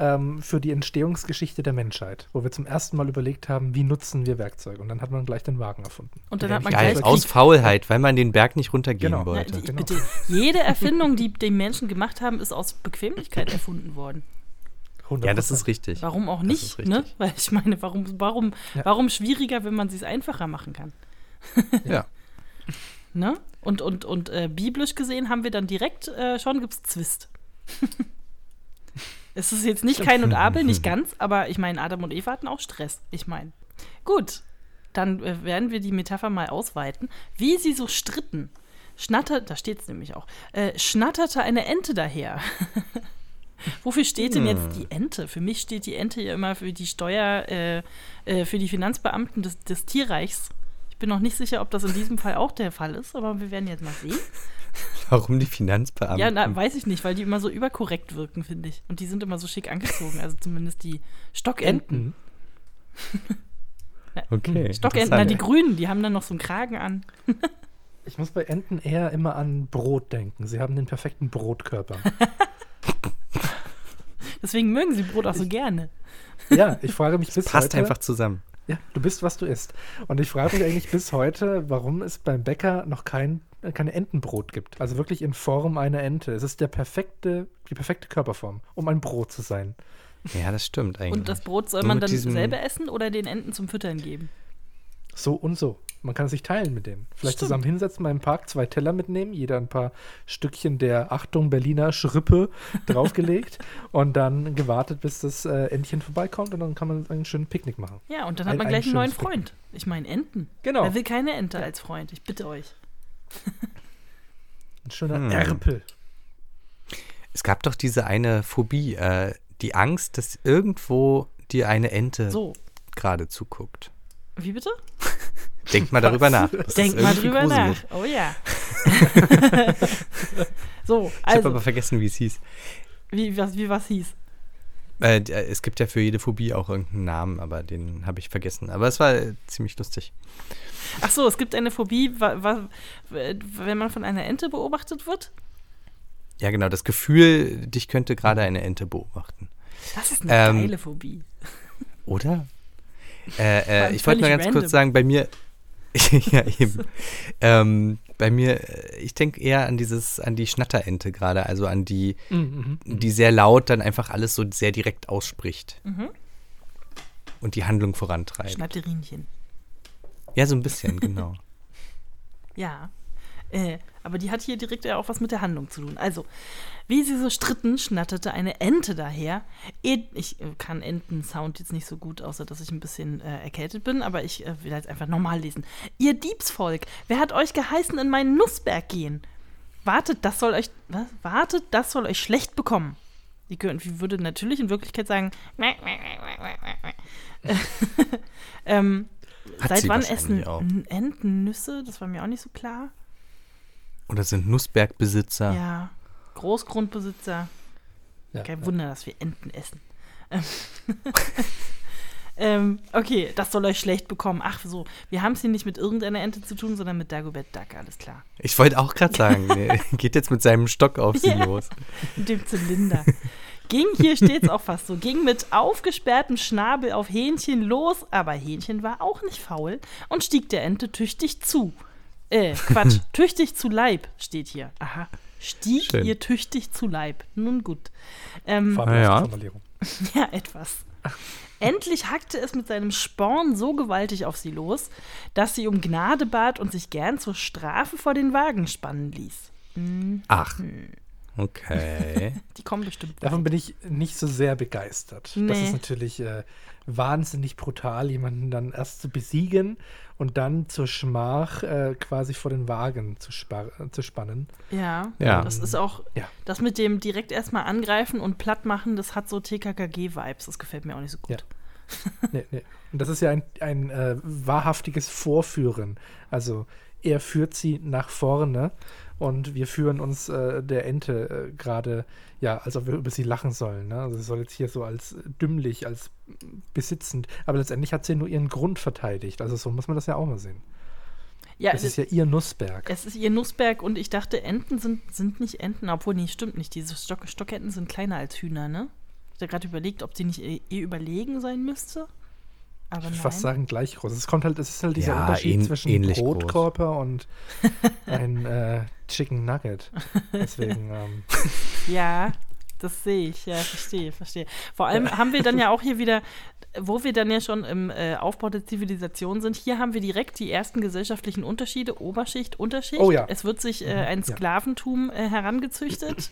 ähm, für die Entstehungsgeschichte der Menschheit, wo wir zum ersten Mal überlegt haben, wie nutzen wir Werkzeuge. Und dann hat man gleich den Wagen erfunden. Und dann hat man gleich- Geil, Werkzeug- aus Faulheit, weil man den Berg nicht runtergehen Genau. Na, wollte. die, genau. bitte, jede Erfindung, die die Menschen gemacht haben, ist aus Bequemlichkeit erfunden worden. Ja, das 100%. ist richtig. Warum auch Das nicht, ist ne? Weil ich meine, warum, warum, Ja. warum schwieriger, wenn man es einfacher machen kann? Ja. Ne? Und, und, und äh, biblisch gesehen haben wir dann direkt, äh, schon gibt's Zwist. es ist jetzt nicht Kain und Abel, nicht ganz, aber ich meine, Adam und Eva hatten auch Stress. Ich meine, gut. dann äh, werden wir die Metapher mal ausweiten, wie sie so stritten. Schnattert, da steht es nämlich auch, äh, schnatterte eine Ente daher. Wofür steht denn jetzt die Ente? Für mich steht die Ente ja immer für die Steuer, äh, äh, für die Finanzbeamten des, des Tierreichs. Ich bin noch nicht sicher, ob das in diesem Fall auch der Fall ist, aber wir werden jetzt mal sehen. Warum die Finanzbeamten? Ja, na, weiß ich nicht, weil die immer so überkorrekt wirken, finde ich. Und die sind immer so schick angezogen, also zumindest die Stockenten. okay. Stockenten, na, die Grünen, die haben dann noch so einen Kragen an. ich muss bei Enten eher immer an Brot denken. Sie haben den perfekten Brotkörper. Deswegen mögen sie Brot auch so gerne. Ja, ich frage mich bis passt heute. Passt einfach zusammen. Ja, du bist, was du isst. Und ich frage mich eigentlich bis heute, warum es beim Bäcker noch kein, keine Entenbrot gibt. Also wirklich in Form einer Ente. Es ist der perfekte, die perfekte Körperform, um ein Brot zu sein. Ja, das stimmt eigentlich. Und das Brot soll Nur man dann selber essen oder den Enten zum Füttern geben? So und so. Man kann sich teilen mit denen. Vielleicht Stimmt. zusammen hinsetzen beim Park, zwei Teller mitnehmen, jeder ein paar Stückchen der Achtung Berliner Schrippe draufgelegt und dann gewartet, bis das äh, Entchen vorbeikommt und dann kann man einen schönen Picknick machen. Ja, und dann hat man gleich einen neuen Freund. Picknick. Ich meine Enten. Genau. Wer will keine Ente ja. als Freund? Ich bitte euch. ein schöner hm. Erpel. Es gab doch diese eine Phobie, äh, die Angst, dass irgendwo dir eine Ente so. gerade zuguckt. Wie bitte? Denk mal darüber nach. Das Denk mal drüber gruselig. nach. Oh ja. so, also. Ich habe aber vergessen, wie es hieß. Wie was, wie was hieß? Äh, äh, es gibt ja für jede Phobie auch irgendeinen Namen, aber den habe ich vergessen. Aber es war äh, ziemlich lustig. Ach so, es gibt eine Phobie, wenn man von einer Ente beobachtet wird? Ja, genau. Das Gefühl, dich könnte gerade eine Ente beobachten. Das ist eine ähm, geile Phobie. Oder? Äh, äh, ich wollte mal ganz random. kurz sagen, bei mir, ja, eben. ähm, bei mir, äh, ich denke eher an dieses, an die Schnatterente gerade, also an die, mhm, mhm, die sehr laut dann einfach alles so sehr direkt ausspricht. Mhm. Und die Handlung vorantreibt. Schnatterinchen. Ja, so ein bisschen, genau. ja. Äh, aber die hat hier direkt ja auch was mit der Handlung zu tun. Also, wie sie so stritten, schnatterte eine Ente daher. Ich äh, kann Entensound jetzt nicht so gut, außer dass ich ein bisschen äh, erkältet bin, aber ich äh, will jetzt einfach normal lesen. Ihr Diebsvolk, wer hat euch geheißen, in meinen Nussberg gehen? Wartet, das soll euch, was? Wartet, das soll euch schlecht bekommen. Die Irgendwie würde natürlich in Wirklichkeit sagen, ähm, seit wann essen Enten Nüsse? Das war mir auch nicht so klar. Oder sind Nussbergbesitzer. Ja, Großgrundbesitzer. Ja, Kein ja. Wunder, dass wir Enten essen. ähm, okay, das soll euch schlecht bekommen. Ach so, wir haben es hier nicht mit irgendeiner Ente zu tun, sondern mit Dagobert Duck, alles klar. Ich wollte auch gerade sagen, geht jetzt mit seinem Stock auf sie yeah, los. Mit dem Zylinder. Ging, hier steht es auch fast so, ging mit aufgesperrtem Schnabel auf Hähnchen los, aber Hähnchen war auch nicht faul und stieg der Ente tüchtig zu. Äh, Quatsch. tüchtig zu Leib steht hier. Aha. Stieg Schön. ihr tüchtig zu Leib. Nun gut. Ähm, ja. ja, etwas. Endlich hackte es mit seinem Sporn so gewaltig auf sie los, dass sie um Gnade bat und sich gern zur Strafe vor den Wagen spannen ließ. Mhm. Ach. Okay. Die kommen bestimmt. Davon bin ich nicht so sehr begeistert. Nee. Das ist natürlich äh, wahnsinnig brutal, jemanden dann erst zu besiegen und dann zur Schmach äh, quasi vor den Wagen zu, zu spannen. Ja, ja, das ist auch, ja. das mit dem direkt erstmal angreifen und platt machen, das hat so TKKG-Vibes. Das gefällt mir auch nicht so gut. Ja. nee, nee. Und das ist ja ein, ein äh, wahrhaftiges Vorführen. Also er führt sie nach vorne und wir führen uns äh, der Ente äh, gerade, ja, als ob wir über sie lachen sollen. Ne? Also sie soll jetzt hier so als dümmlich, als besitzend, aber letztendlich hat sie nur ihren Grund verteidigt. Also so muss man das ja auch mal sehen. Ja, es ist ja ihr Nussberg. Es ist ihr Nussberg und ich dachte, Enten sind, sind nicht Enten, obwohl, nee, stimmt nicht. Diese Stock, Stockenten sind kleiner als Hühner, ne? Ich habe gerade überlegt, ob sie nicht ihr überlegen sein müsste. Aber ich würde fast sagen gleich groß. Es kommt halt, es ist halt dieser ja, Unterschied zwischen Brotkörper groß. und ein äh, Chicken Nugget. Deswegen. Ähm. Ja, das sehe ich. Ja, verstehe, verstehe. Vor allem ja. haben wir dann ja auch hier wieder, wo wir dann ja schon im äh, Aufbau der Zivilisation sind, hier haben wir direkt die ersten gesellschaftlichen Unterschiede, Oberschicht, Unterschicht. Oh ja. Es wird sich äh, ein Sklaventum äh, herangezüchtet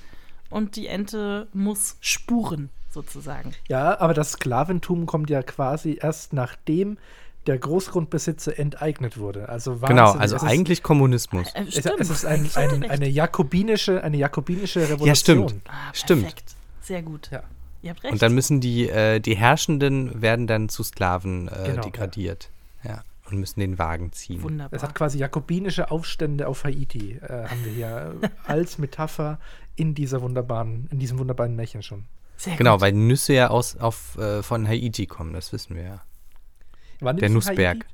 und die Ente muss spuren sozusagen. Ja, aber das Sklaventum kommt ja quasi erst nachdem der Großgrundbesitzer enteignet wurde. Also genau, also eigentlich Kommunismus. Äh, es, es, ist ein, ein, eine, jakobinische, eine jakobinische Revolution. Ja, stimmt. Ah, stimmt. Sehr gut. Ja. Ihr habt recht. Und dann müssen die, äh, die Herrschenden werden dann zu Sklaven äh, genau, degradiert. Ja. ja. Und müssen den Wagen ziehen. Wunderbar. Es hat quasi jakobinische Aufstände auf Haiti, äh, haben wir hier als Metapher in dieser wunderbaren, in diesem wunderbaren Märchen schon. Sehr genau, gut. weil Nüsse ja aus, auf, äh, von Haiti kommen, das wissen wir ja. Wann der Nussberg.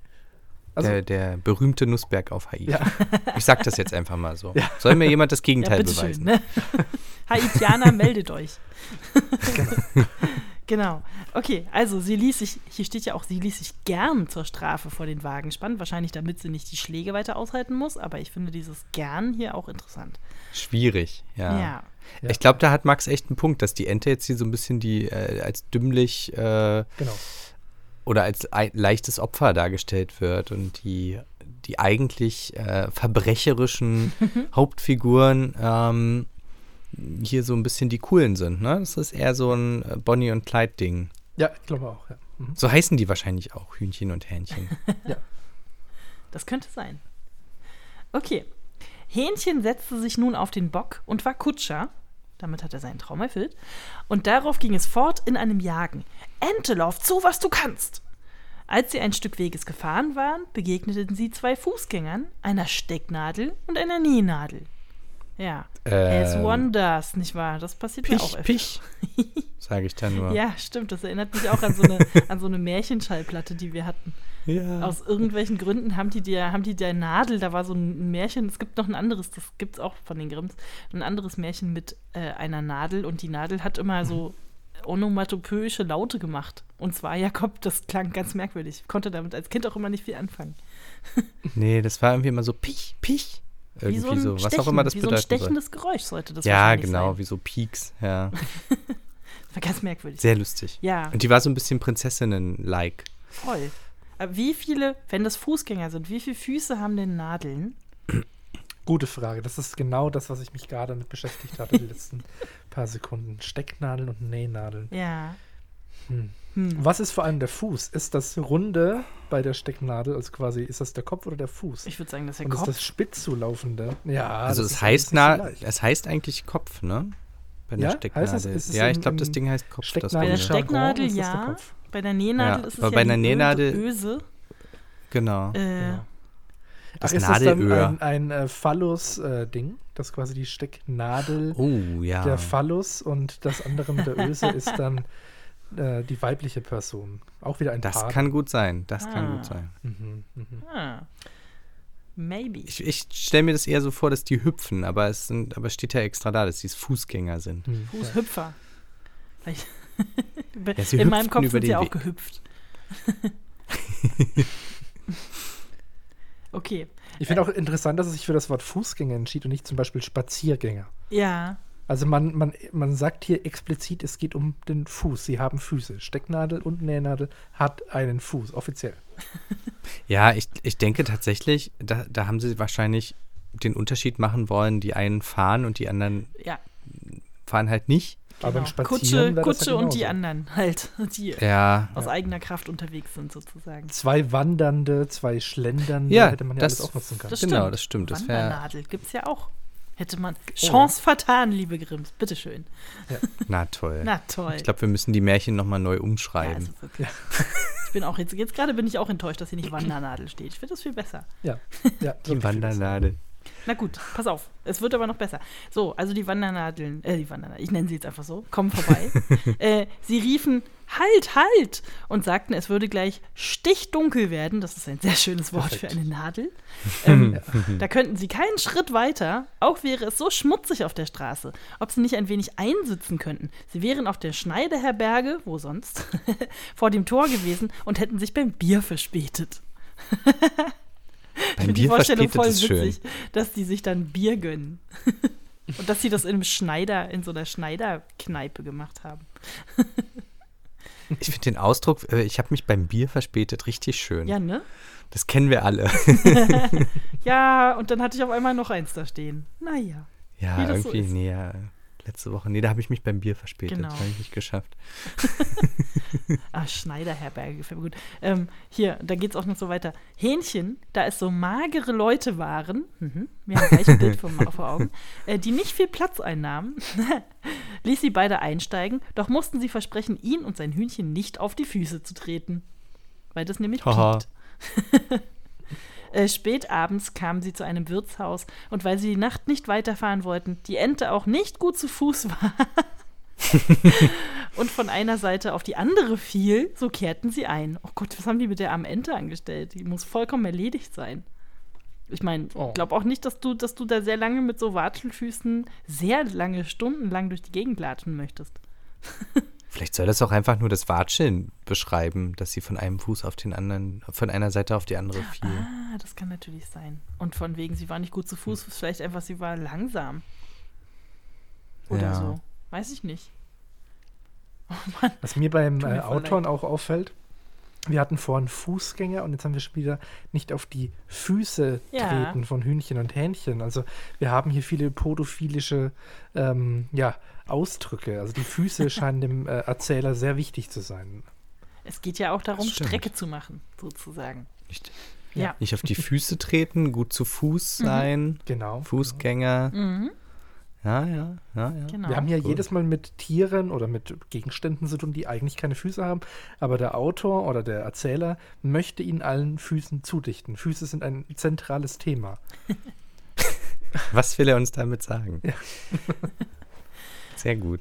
Also, der, der, berühmte Nussberg auf Haiti. Ja. Ich sag das jetzt einfach mal so. Ja. Soll mir jemand das Gegenteil ja, beweisen? Schön, ne? Haitianer, meldet euch. genau. Okay, also sie ließ sich, hier steht ja auch, sie ließ sich gern zur Strafe vor den Wagen spannen. Wahrscheinlich, damit sie nicht die Schläge weiter aushalten muss. Aber ich finde dieses gern hier auch interessant. Schwierig, ja. Ja. Ich glaube, da hat Max echt einen Punkt, dass die Ente jetzt hier so ein bisschen die äh, als dümmlich äh, genau oder als leichtes Opfer dargestellt wird und die, die eigentlich äh, verbrecherischen Hauptfiguren ähm, hier so ein bisschen die coolen sind. Ne? Das ist eher so ein äh, Bonnie und Clyde-Ding. Ja, ich glaube auch. Ja. Mhm. So heißen die wahrscheinlich auch, Hühnchen und Hähnchen. ja. Das könnte sein. Okay. Hähnchen setzte sich nun auf den Bock und war Kutscher damit hat er seinen Traum erfüllt. Und darauf ging es fort in einem Jagen. Ente, lauf zu, was du kannst! Als sie ein Stück Weges gefahren waren, begegneten sie zwei Fußgängern, einer Stecknadel und einer Nähnadel. Ja, ähm, as one does, nicht wahr? Das passiert Pich, ja auch öfter. Pich, sage ich dann nur. Ja, stimmt. Das erinnert mich auch an so eine, an so eine Märchenschallplatte, die wir hatten. Ja. Aus irgendwelchen Gründen haben die, der, haben die der Nadel, da war so ein Märchen, es gibt noch ein anderes, das gibt es auch von den Grimms, ein anderes Märchen mit äh, einer Nadel und die Nadel hat immer so onomatopoeische Laute gemacht. Und zwar Jakob, das klang ganz merkwürdig. Ich konnte damit als Kind auch immer nicht viel anfangen. nee, das war irgendwie immer so Pich, Pich. Irgendwie so, so, was Stechen, auch immer das wie bedeutet. so ein stechendes soll. Geräusch sollte das Ja, genau, sein. wie so Peaks, ja. das war ganz merkwürdig. Sehr lustig. Ja. Und die war so ein bisschen Prinzessinnen-like. Voll. Aber wie viele, wenn das Fußgänger sind, wie viele Füße haben denn Nadeln? Gute Frage. Das ist genau das, was ich mich gerade damit beschäftigt hatte, die letzten paar Sekunden. Stecknadeln und Nähnadeln. Ja. Hm. Hm. Was ist vor allem der Fuß? Ist das Runde bei der Stecknadel, also quasi, ist das der Kopf oder der Fuß? Ich würde sagen, das ist der und Kopf. ist das spitz zulaufende? Ja. Also es heißt, na, so es heißt eigentlich Kopf, ne? Bei der ja? Stecknadel. Heißt es, ja, ich glaube, das Ding heißt Kopf. bei der Stecknadel ja. Bei der Nähnadel ja, ist es ja bei einer Nähnadel, Öse. Genau. Äh, genau. Das Ach, ist Nadelöhr. Das dann ein, ein äh, Phallus-Ding, äh, das quasi die Stecknadel oh, ja. der Phallus und das andere mit der Öse ist dann äh, die weibliche Person. Auch wieder ein Das Paar. kann gut sein. Das ah. kann gut sein. Mhm, mh. ah. Maybe. Ich, ich stelle mir das eher so vor, dass die hüpfen, aber es sind, aber steht ja extra da, dass sie Fußgänger sind. Hm. Fußhüpfer. ja, In meinem Kopf sind sie auch gehüpft. okay. Ich finde auch interessant, dass er sich für das Wort Fußgänger entschied und nicht zum Beispiel Spaziergänger. Ja. Also man, man, man sagt hier explizit, es geht um den Fuß. Sie haben Füße. Stecknadel und Nähnadel hat einen Fuß, offiziell. Ja, ich, ich denke tatsächlich, da, da haben sie wahrscheinlich den Unterschied machen wollen, die einen fahren und die anderen ja. fahren halt nicht. Genau. Aber Kutsche, Kutsche ja und die anderen halt, die ja. aus ja. eigener Kraft unterwegs sind sozusagen. Zwei Wandernde, zwei Schlendernde ja, hätte man ja das, alles auch nutzen können. Das genau, stimmt. das stimmt. Das Wandernadel gibt es ja auch. Hätte man Chance oh. vertan, liebe Grimms. Bitteschön. Ja. Na toll. Na toll. Ich glaube, wir müssen die Märchen nochmal neu umschreiben. Ja, also ich bin auch jetzt, jetzt gerade bin ich auch enttäuscht, dass hier nicht Wandernadel steht. Ich finde das viel besser. Ja. ja die Wandernadel. Na gut, pass auf. Es wird aber noch besser. So, also die Wandernadeln, äh, die Wandernadeln, ich nenne sie jetzt einfach so, kommen vorbei. äh, sie riefen, halt, halt! Und sagten, es würde gleich stichdunkel werden. Das ist ein sehr schönes Wort Perfekt. für eine Nadel. Ähm, da könnten sie keinen Schritt weiter, auch wäre es so schmutzig auf der Straße, ob sie nicht ein wenig einsitzen könnten. Sie wären auf der Schneideherberge, wo sonst, vor dem Tor gewesen und hätten sich beim Bier verspätet. Beim Bier die Vorstellung voll witzig, schön. dass die sich dann Bier gönnen. Und dass sie das in einem Schneider, in so einer Schneiderkneipe gemacht haben. Ich finde den Ausdruck, äh, ich habe mich beim Bier verspätet, richtig schön. Ja, ne? Das kennen wir alle. ja, und dann hatte ich auf einmal noch eins da stehen. Naja. Ja, irgendwie, so nee, letzte Woche. Nee, da habe ich mich beim Bier verspätet. Genau. Das habe ich nicht geschafft. ah, Schneiderherberge, gefällt mir gut. Ähm, hier, da geht es auch noch so weiter. Hähnchen, da es so magere Leute waren, mhm, wir haben gleich ein Bild vor, vor Augen, äh, die nicht viel Platz einnahmen, ließ sie beide einsteigen, doch mussten sie versprechen, ihn und sein Hühnchen nicht auf die Füße zu treten. Weil das nämlich piept. Äh, spät abends kamen sie zu einem Wirtshaus und weil sie die Nacht nicht weiterfahren wollten, die Ente auch nicht gut zu Fuß war und von einer Seite auf die andere fiel, so kehrten sie ein. Oh Gott, was haben die mit der armen Ente angestellt? Die muss vollkommen erledigt sein. Ich meine, Oh. ich glaube auch nicht, dass du, dass du da sehr lange mit so Watschelfüßen sehr lange, stundenlang durch die Gegend latschen möchtest. Vielleicht soll das auch einfach nur das Watscheln beschreiben, dass sie von einem Fuß auf den anderen, von einer Seite auf die andere fiel. Ah, das kann natürlich sein. Und von wegen, sie war nicht gut zu Fuß, vielleicht einfach, sie war langsam. Oder Ja. so. Weiß ich nicht. Oh Mann. Was mir beim äh, Autoren auch auffällt, wir hatten vorhin Fußgänger und jetzt haben wir schon wieder nicht auf die Füße Ja. treten von Hühnchen und Hähnchen. Also wir haben hier viele podophilische ähm, ja, Ausdrücke. Also die Füße scheinen dem äh, Erzähler sehr wichtig zu sein. Es geht ja auch darum. Strecke zu machen, sozusagen. Nicht, Ja. nicht auf die Füße treten, gut zu Fuß Mhm. sein, Genau. Fußgänger. Mhm, Ja, ja, ja, ja. genau. Wir haben ja Gut. jedes Mal mit Tieren oder mit Gegenständen zu tun, die eigentlich keine Füße haben, aber der Autor oder der Erzähler möchte ihnen allen Füßen zudichten. Füße sind ein zentrales Thema. Was will er uns damit sagen? Sehr gut.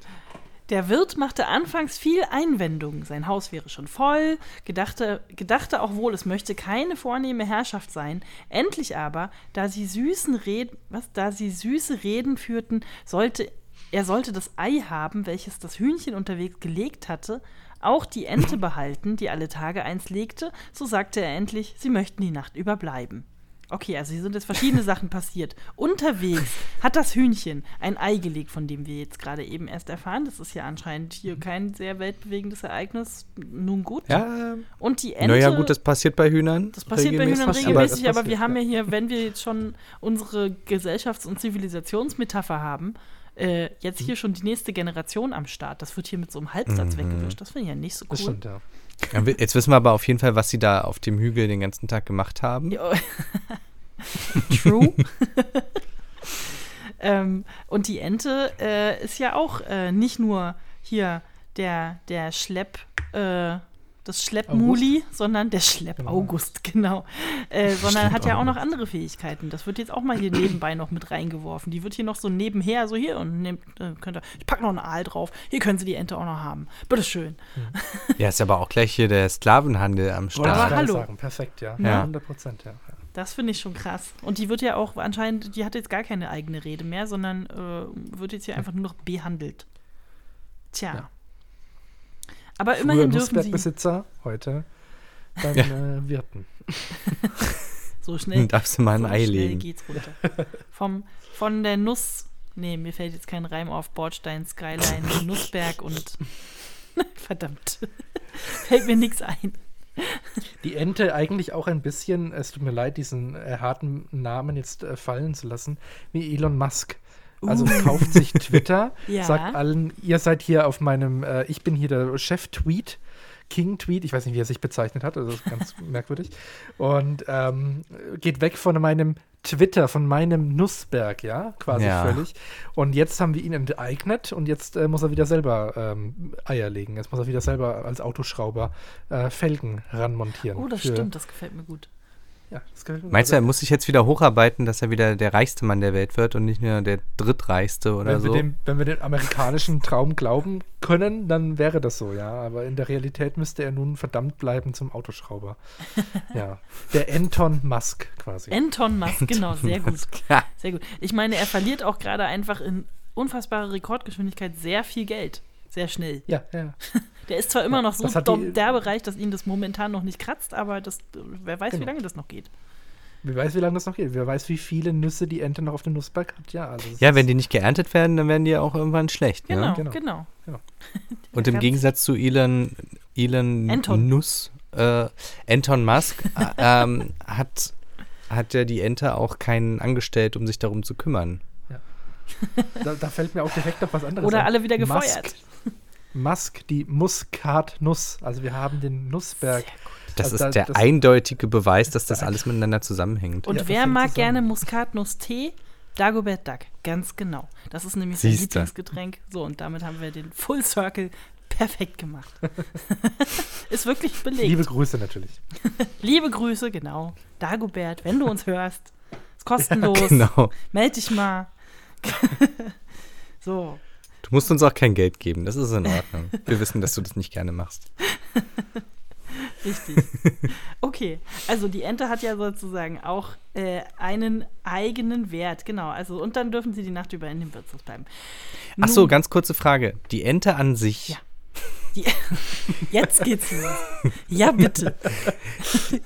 Der Wirt machte anfangs viel Einwendungen. Sein Haus wäre schon voll, gedachte, gedachte auch wohl, es möchte keine vornehme Herrschaft sein. Endlich aber, da sie süßen Reden, was, da sie süße Reden führten, sollte er sollte das Ei haben, welches das Hühnchen unterwegs gelegt hatte, auch die Ente behalten, die alle Tage eins legte, so sagte er endlich, sie möchten die Nacht überbleiben. Okay, also hier sind jetzt verschiedene Sachen passiert. Unterwegs hat das Hühnchen ein Ei gelegt, von dem wir jetzt gerade eben erst erfahren. Das ist ja anscheinend hier kein sehr weltbewegendes Ereignis. Nun gut. Ja, Und die Ente. naja, gut, das passiert bei Hühnern. Das passiert bei Hühnern regelmäßig, aber aber, das wir haben ja hier, wenn wir jetzt schon unsere Gesellschafts- und Zivilisationsmetapher haben, äh, jetzt hier schon die nächste Generation am Start. Das wird hier mit so einem Halbsatz Mhm. weggewischt. Das finde ich ja nicht so Das cool. stimmt, ja. Jetzt wissen wir aber auf jeden Fall, was sie da auf dem Hügel den ganzen Tag gemacht haben. True. ähm, und die Ente äh, ist ja auch äh, nicht nur hier der, der Schlepp, äh, das Schleppmuli, sondern der Schlepp-August, genau. Äh, sondern hat ja auch noch andere Fähigkeiten. Das wird jetzt auch mal hier nebenbei noch mit reingeworfen. Die wird hier noch so nebenher, so hier und nehmt, äh, könnt ihr, ich packe noch einen Aal drauf. Hier können Sie die Ente auch noch haben. Bitteschön. Ja, ist aber auch gleich hier der Sklavenhandel am Wollte ich Start. hallo. sagen. Perfekt, ja. Ja. 100 Prozent, ja. ja. Das finde ich schon krass. Und die wird ja auch anscheinend, die hat jetzt gar keine eigene Rede mehr, sondern äh, wird jetzt hier einfach nur noch behandelt. Tja. Ja. Aber Früher immerhin dürfen sie Nussbergbesitzer, heute dann Ja. äh, Wirten. so schnell, Darfst du mal ein so Ei schnell legen. geht's runter. Vom, von der Nuss, nee, mir fällt jetzt kein Reim auf, Bordstein, Skyline, Nussberg und verdammt, fällt mir nichts ein. Die Ente eigentlich auch ein bisschen, es tut mir leid, diesen äh, harten Namen jetzt äh, fallen zu lassen, wie Elon Musk. Also Uh. kauft sich Twitter, Ja. sagt allen, ihr seid hier auf meinem, äh, ich bin hier der Chef-Tweet, King-Tweet, ich weiß nicht, wie er sich bezeichnet hat, also das ist ganz merkwürdig. Und ähm, geht weg von meinem Twitter, von meinem Nussberg, ja, quasi Ja. völlig. Und jetzt haben wir ihn enteignet und jetzt äh, muss er wieder selber ähm, Eier legen. Jetzt muss er wieder selber als Autoschrauber äh, Felgen ranmontieren. Oh, das stimmt, das gefällt mir gut. Ja. Meinst du, er muss sich jetzt wieder hocharbeiten, dass er wieder der reichste Mann der Welt wird und nicht nur der drittreichste oder wenn, so? wir dem, wenn wir den amerikanischen Traum glauben können, dann wäre das so, ja. Aber in der Realität müsste er nun verdammt bleiben zum Autoschrauber. ja. Der Anton Musk quasi. Anton Musk, genau, sehr gut. Sehr gut. Ich meine, er verliert auch gerade einfach in unfassbarer Rekordgeschwindigkeit sehr viel Geld. Sehr schnell. ja, ja. Der ist zwar immer noch so das hat dumm, die- der Bereich, dass ihn das momentan noch nicht kratzt, aber das, wer weiß, wie Genau. lange das noch geht. Wer weiß, wie lange das noch geht. Wer weiß, wie viele Nüsse die Ente noch auf dem Nussberg hat. Ja, also ja, wenn die nicht geerntet werden, dann werden die auch irgendwann schlecht. Genau, Ne? genau. Genau. Und im Gegensatz zu Elon, Elon Anton. Nuss, äh, Anton Musk, äh, ähm, hat, hat ja die Ente auch keinen angestellt, um sich darum zu kümmern. Da, da, fällt mir auch direkt noch was anderes Oder an. alle wieder gefeuert. Musk, Musk, die Muskatnuss. Also wir haben den Nussberg. Das also ist da, der eindeutige Beweis, dass das alles miteinander zusammenhängt. Und ja, wer mag zusammen. gerne Muskatnuss-Tee? Dagobert Duck, ganz genau. Das ist nämlich sein Lieblingsgetränk. So, und damit haben wir den Full Circle perfekt gemacht. ist wirklich belegt. Liebe Grüße natürlich. Liebe Grüße, genau. Dagobert, wenn du uns hörst, ist kostenlos. Ja, genau. Meld dich mal. so. Du musst uns auch kein Geld geben, das ist in Ordnung. Wir wissen, dass du das nicht gerne machst. Richtig. Okay, also die Ente hat ja sozusagen auch äh, einen eigenen Wert, genau. Also und dann dürfen sie die Nacht über in dem Wirtshaus bleiben. Nun, Ach so, ganz kurze Frage. Die Ente an sich. Ja. Die, jetzt geht's los. Ja, bitte.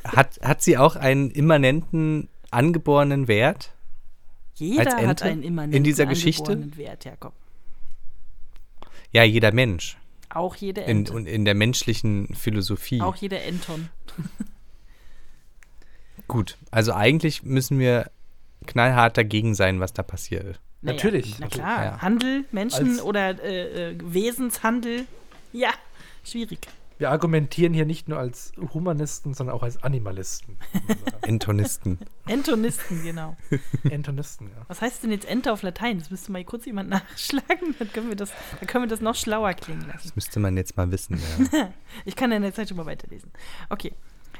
Hat, hat sie auch einen immanenten angeborenen Wert? Jeder hat einen immanenten in dieser Geschichte? Wert, Jakob. Ja, jeder Mensch. Auch jede Ente. In, in der menschlichen Philosophie. Auch jeder Enton. Gut, also eigentlich müssen wir knallhart dagegen sein, was da passiert. Naja, Natürlich. Na klar, ja. Handel, Menschen Als oder äh, äh, Wesenshandel, ja, schwierig. Wir argumentieren hier nicht nur als Humanisten, sondern auch als Animalisten. Entonisten. Entonisten, genau. Entonisten, ja. Was heißt denn jetzt Ente auf Latein? Das müsste mal kurz jemand nachschlagen. Dann können wir das, dann können wir das noch schlauer klingen lassen. Das müsste man jetzt mal wissen, ja. ich kann in der Zeit schon mal weiterlesen. Okay.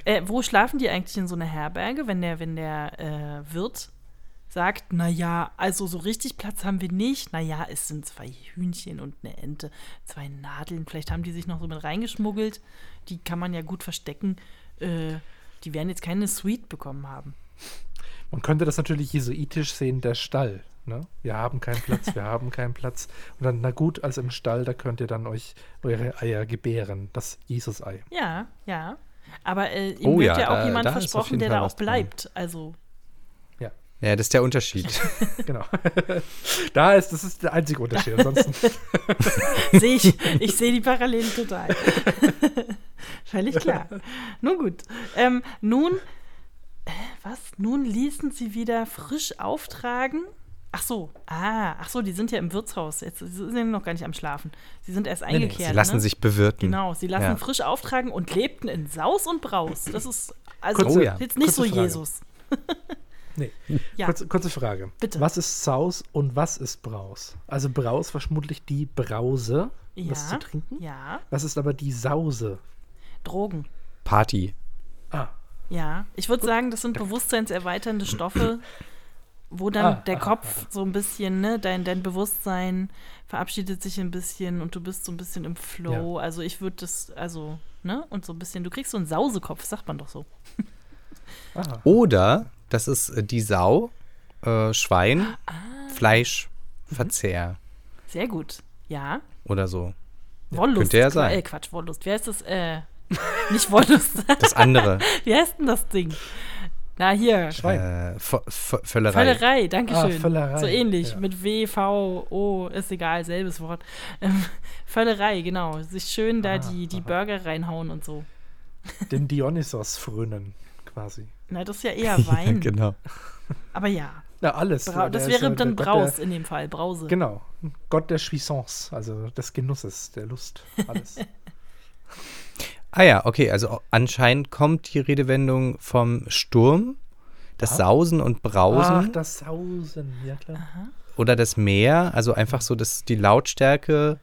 Äh, wo schlafen die eigentlich in so einer Herberge, wenn der, wenn der äh, Wirt sagt, naja, also so richtig Platz haben wir nicht. Naja, es sind zwei Hühnchen und eine Ente, zwei Nadeln. Vielleicht haben die sich noch so mit reingeschmuggelt. Die kann man ja gut verstecken. Äh, die werden jetzt keine Suite bekommen haben. Man könnte das natürlich jesuitisch sehen, der Stall. Ne? Wir haben keinen Platz, wir haben keinen Platz. Und dann, na gut, als im Stall, da könnt ihr dann euch eure Eier gebären. Das Jesus-Ei. Ja, ja. Aber äh, ihm oh, wird ja, ja auch jemand versprochen, der da auch bleibt. Dran. Also ja, das ist der Unterschied. genau. Da ist, das ist der einzige Unterschied. Ansonsten. sehe ich, ich sehe die Parallelen total. Völlig klar. Nun gut. Ähm, nun, äh, was? Nun ließen sie wieder frisch auftragen. Ach so, ah, ach so, die sind ja im Wirtshaus. Jetzt sind sie noch gar nicht am Schlafen. Sie sind erst eingekehrt. Nee, sie lassen ne? sich bewirten. Genau, sie lassen ja. frisch auftragen und lebten in Saus und Braus. Das ist also Kurze, oh ja. jetzt nicht Kurze so Frage. Jesus. Nee. Ja. Kurze, kurze, Frage. Bitte. Was ist Saus und was ist Braus? Also Braus war vermutlich die Brause, ja. was zu trinken. Ja. Was ist aber die Sause? Drogen. Party. Ah. Ja, ich würde sagen, das sind bewusstseinserweiternde Stoffe, wo dann ah, der ah, Kopf ah, so ein bisschen, ne, dein, dein Bewusstsein verabschiedet sich ein bisschen und du bist so ein bisschen im Flow. Ja. Also ich würde das, also, ne, und so ein bisschen, du kriegst so einen Sausekopf, sagt man doch so. Oder das ist äh, die Sau, äh, Schwein, ah. Fleischverzehr. Sehr gut, ja. Oder so. Wollust. Könnte ja sein. Äh, Quatsch, Wollust. Wie heißt das? Äh, nicht Wollust. das andere. Wie heißt denn das Ding? Na, hier. Schwein. Äh, Völlerei. Völlerei, danke schön. Ah, Völlerei. So ähnlich. Ja. Mit W, V, O, ist egal, selbes Wort. Ähm, Völlerei, genau. Sich schön da ah, die, die Burger reinhauen und so. Den Dionysos frönen, quasi. Na, das ist ja eher Wein. ja, genau. Aber ja. Ja, alles. Bra das wäre dann Braus der, in dem Fall, Brause. Genau. Gott der Jouissance, also des Genusses, der Lust, alles. ah ja, okay, also anscheinend kommt die Redewendung vom Sturm, das ah. Sausen und Brausen. Ach, das Sausen, ja klar. Aha. Oder das Meer, also einfach so dass die Lautstärke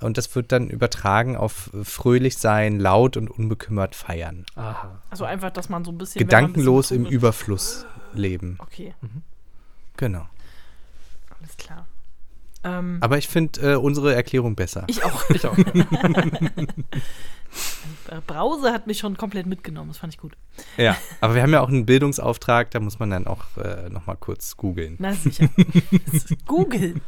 und das wird dann übertragen auf fröhlich sein, laut und unbekümmert feiern. Aha. Also einfach, dass man so ein bisschen. Gedankenlos bisschen im Überfluss leben. Okay. Mhm. Genau. Alles klar. Ähm, Aber ich finde äh, unsere Erklärung besser. Ich auch. Ich auch. Brause hat mich schon komplett mitgenommen, das fand ich gut. Ja, aber wir haben ja auch einen Bildungsauftrag, da muss man dann auch äh, noch mal kurz googeln. Na sicher. googeln.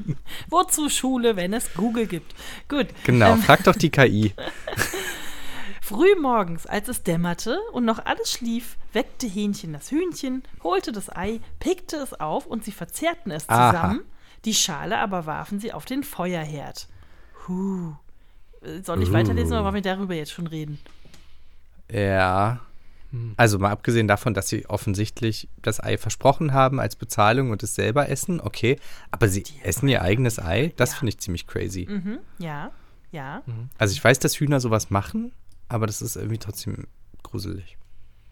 Wozu Schule, wenn es Google gibt? Gut. Genau, ähm, frag doch die KI. Früh morgens, als es dämmerte und noch alles schlief, weckte Hähnchen das Hühnchen, holte das Ei, pickte es auf und sie verzehrten es zusammen. Aha. Die Schale aber warfen sie auf den Feuerherd. Huh. Soll ich uh. weiterlesen oder wollen wir darüber jetzt schon reden? Ja. Hm. Also mal abgesehen davon, dass sie offensichtlich das Ei versprochen haben als Bezahlung und es selber essen, okay. Aber sie Die essen ihr eigenes Ei, das ja. finde ich ziemlich crazy. Mhm. Ja, ja. Mhm. Also ich weiß, dass Hühner sowas machen, aber das ist irgendwie trotzdem gruselig.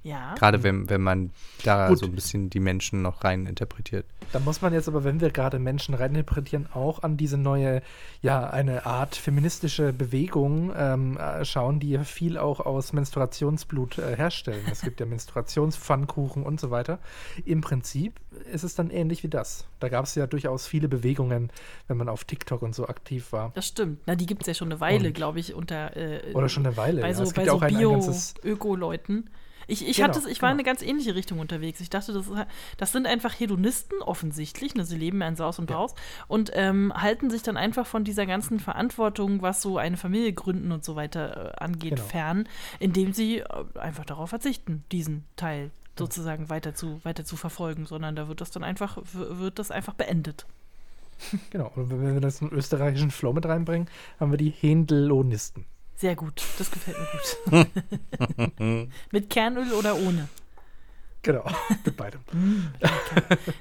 Ja. Gerade wenn, wenn man da Gut. so ein bisschen die Menschen noch rein interpretiert. Da muss man jetzt aber, wenn wir gerade Menschen rein interpretieren, auch an diese neue, ja, eine Art feministische Bewegung ähm, äh, schauen, die viel auch aus Menstruationsblut äh, herstellen. Es gibt ja Menstruationspfannkuchen und so weiter. Im Prinzip ist es dann ähnlich wie das. Da gab es ja durchaus viele Bewegungen, wenn man auf TikTok und so aktiv war. Das stimmt. Na, die gibt es ja schon eine Weile, glaube ich, unter. Äh, oder schon eine Weile. Bei ja. so, es gibt bei so ein, Bio-Öko-Leuten. Ich, ich, genau, hatte, ich war genau. in eine ganz ähnliche Richtung unterwegs. Ich dachte, das, das sind einfach Hedonisten, offensichtlich. Ne? Sie leben in Saus und Braus ja. und ähm, halten sich dann einfach von dieser ganzen Verantwortung, was so eine Familie gründen und so weiter äh, angeht, genau. fern, indem sie äh, einfach darauf verzichten, diesen Teil sozusagen weiter zu, weiter zu verfolgen, sondern da wird das dann einfach, wird das einfach beendet. Genau, und wenn wir das in österreichischen Flow mit reinbringen, haben wir die Händelonisten. Sehr gut, das gefällt mir gut. mit Kernöl oder ohne? Genau, mit beidem. Mm,